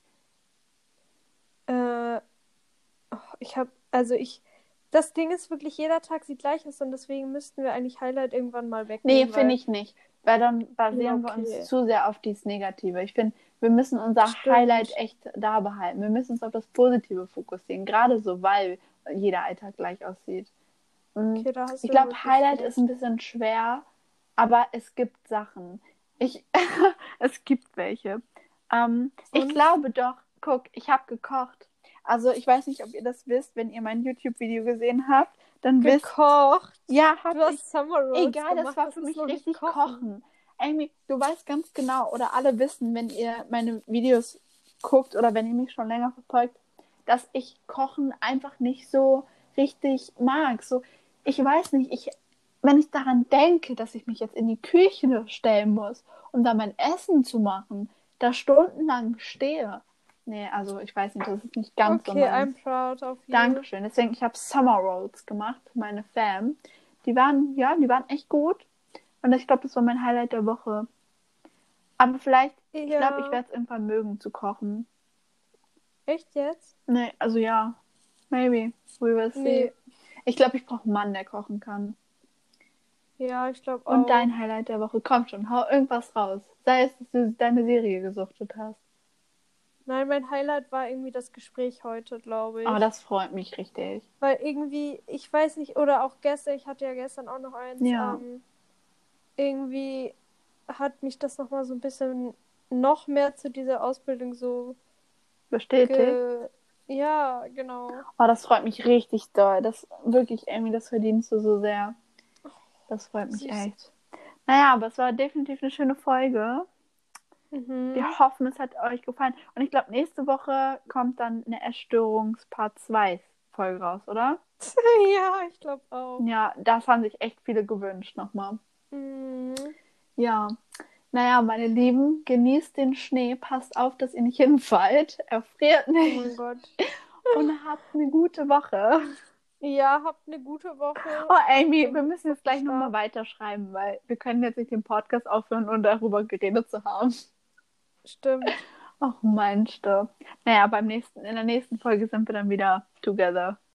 Speaker 1: Äh, oh, ich habe, also ich, das Ding ist wirklich, jeder Tag sieht gleich aus und deswegen müssten wir eigentlich Highlight irgendwann mal wegnehmen.
Speaker 2: Nee, finde ich nicht. Weil dann basieren
Speaker 1: Ja,
Speaker 2: wir
Speaker 1: okay.
Speaker 2: uns zu sehr auf dieses Negative. Ich finde, wir müssen unser
Speaker 1: Stimmt.
Speaker 2: Highlight echt da behalten. Wir müssen uns auf das Positive fokussieren. Gerade so, weil jeder Alltag gleich aussieht. Und
Speaker 1: Okay,
Speaker 2: ich glaube, Highlight ist ein bisschen schwer, aber es gibt Sachen. Ich, (laughs) es gibt welche. Ähm, ich glaube doch, guck, ich habe gekocht. Also ich weiß nicht, ob ihr das wisst, wenn ihr mein YouTube-Video gesehen habt, dann wisst
Speaker 1: gekocht.
Speaker 2: ja,
Speaker 1: Du
Speaker 2: hab ich.
Speaker 1: hast Summer Rolls
Speaker 2: Egal, das
Speaker 1: gemacht,
Speaker 2: war für mich richtig kochen. Amy, du weißt ganz genau, oder alle wissen, wenn ihr meine Videos guckt oder wenn ihr mich schon länger verfolgt, dass ich Kochen einfach nicht so richtig mag. So, ich weiß nicht, ich, wenn ich daran denke, dass ich mich jetzt in die Küche stellen muss, um da mein Essen zu machen, da stundenlang stehe. Nee, also ich weiß nicht, das ist nicht ganz
Speaker 1: okay,
Speaker 2: so
Speaker 1: I'm
Speaker 2: meins.
Speaker 1: proud of you.
Speaker 2: Dankeschön. Deswegen, ich habe Summer Rolls gemacht, meine Fam. Die waren, ja, die waren echt gut. Und ich glaube, das war mein Highlight der Woche. Aber vielleicht, ich
Speaker 1: Ja.
Speaker 2: glaube, ich werde es irgendwann mögen zu kochen.
Speaker 1: Echt jetzt?
Speaker 2: Nee, also ja. Maybe. We will see.
Speaker 1: Nee.
Speaker 2: Ich glaube, ich brauche einen Mann, der kochen kann.
Speaker 1: Ja, ich glaube auch.
Speaker 2: Und dein Highlight der Woche. Komm schon, hau irgendwas raus. Sei es, dass du deine Serie gesuchtet hast.
Speaker 1: Nein, mein Highlight war irgendwie das Gespräch heute, glaube ich.
Speaker 2: Aber das freut mich richtig.
Speaker 1: Weil irgendwie, ich weiß nicht, oder auch gestern, ich hatte ja gestern auch noch eins.
Speaker 2: Ja.
Speaker 1: Ähm, irgendwie hat mich das nochmal so ein bisschen noch mehr zu dieser Ausbildung so
Speaker 2: Bestätigt.
Speaker 1: ge Ja, genau.
Speaker 2: Oh, das freut mich richtig doll. Das wirklich, Amy, das verdienst du so sehr. Das freut mich
Speaker 1: Süß.
Speaker 2: echt. Naja, aber es war definitiv eine schöne Folge.
Speaker 1: Mhm.
Speaker 2: Wir hoffen, es hat euch gefallen. Und ich glaube, nächste Woche kommt dann eine Essstörungs-Part 2 Folge raus, oder? (laughs)
Speaker 1: ja, ich glaube auch.
Speaker 2: Ja, das haben sich echt viele gewünscht nochmal.
Speaker 1: Mhm.
Speaker 2: Ja. Naja, meine Lieben, genießt den Schnee, passt auf, dass ihr nicht (laughs) hinfallt, erfriert
Speaker 1: Oh
Speaker 2: nicht
Speaker 1: mein Gott.
Speaker 2: und habt eine gute Woche. (laughs)
Speaker 1: Ja, habt eine gute Woche.
Speaker 2: Oh, Amy, wir müssen jetzt gleich nochmal weiterschreiben, weil wir können jetzt nicht den Podcast aufhören, ohne darüber geredet zu haben.
Speaker 1: Stimmt.
Speaker 2: Ach, meinst du. Naja, beim nächsten, in der nächsten Folge sind wir dann wieder together.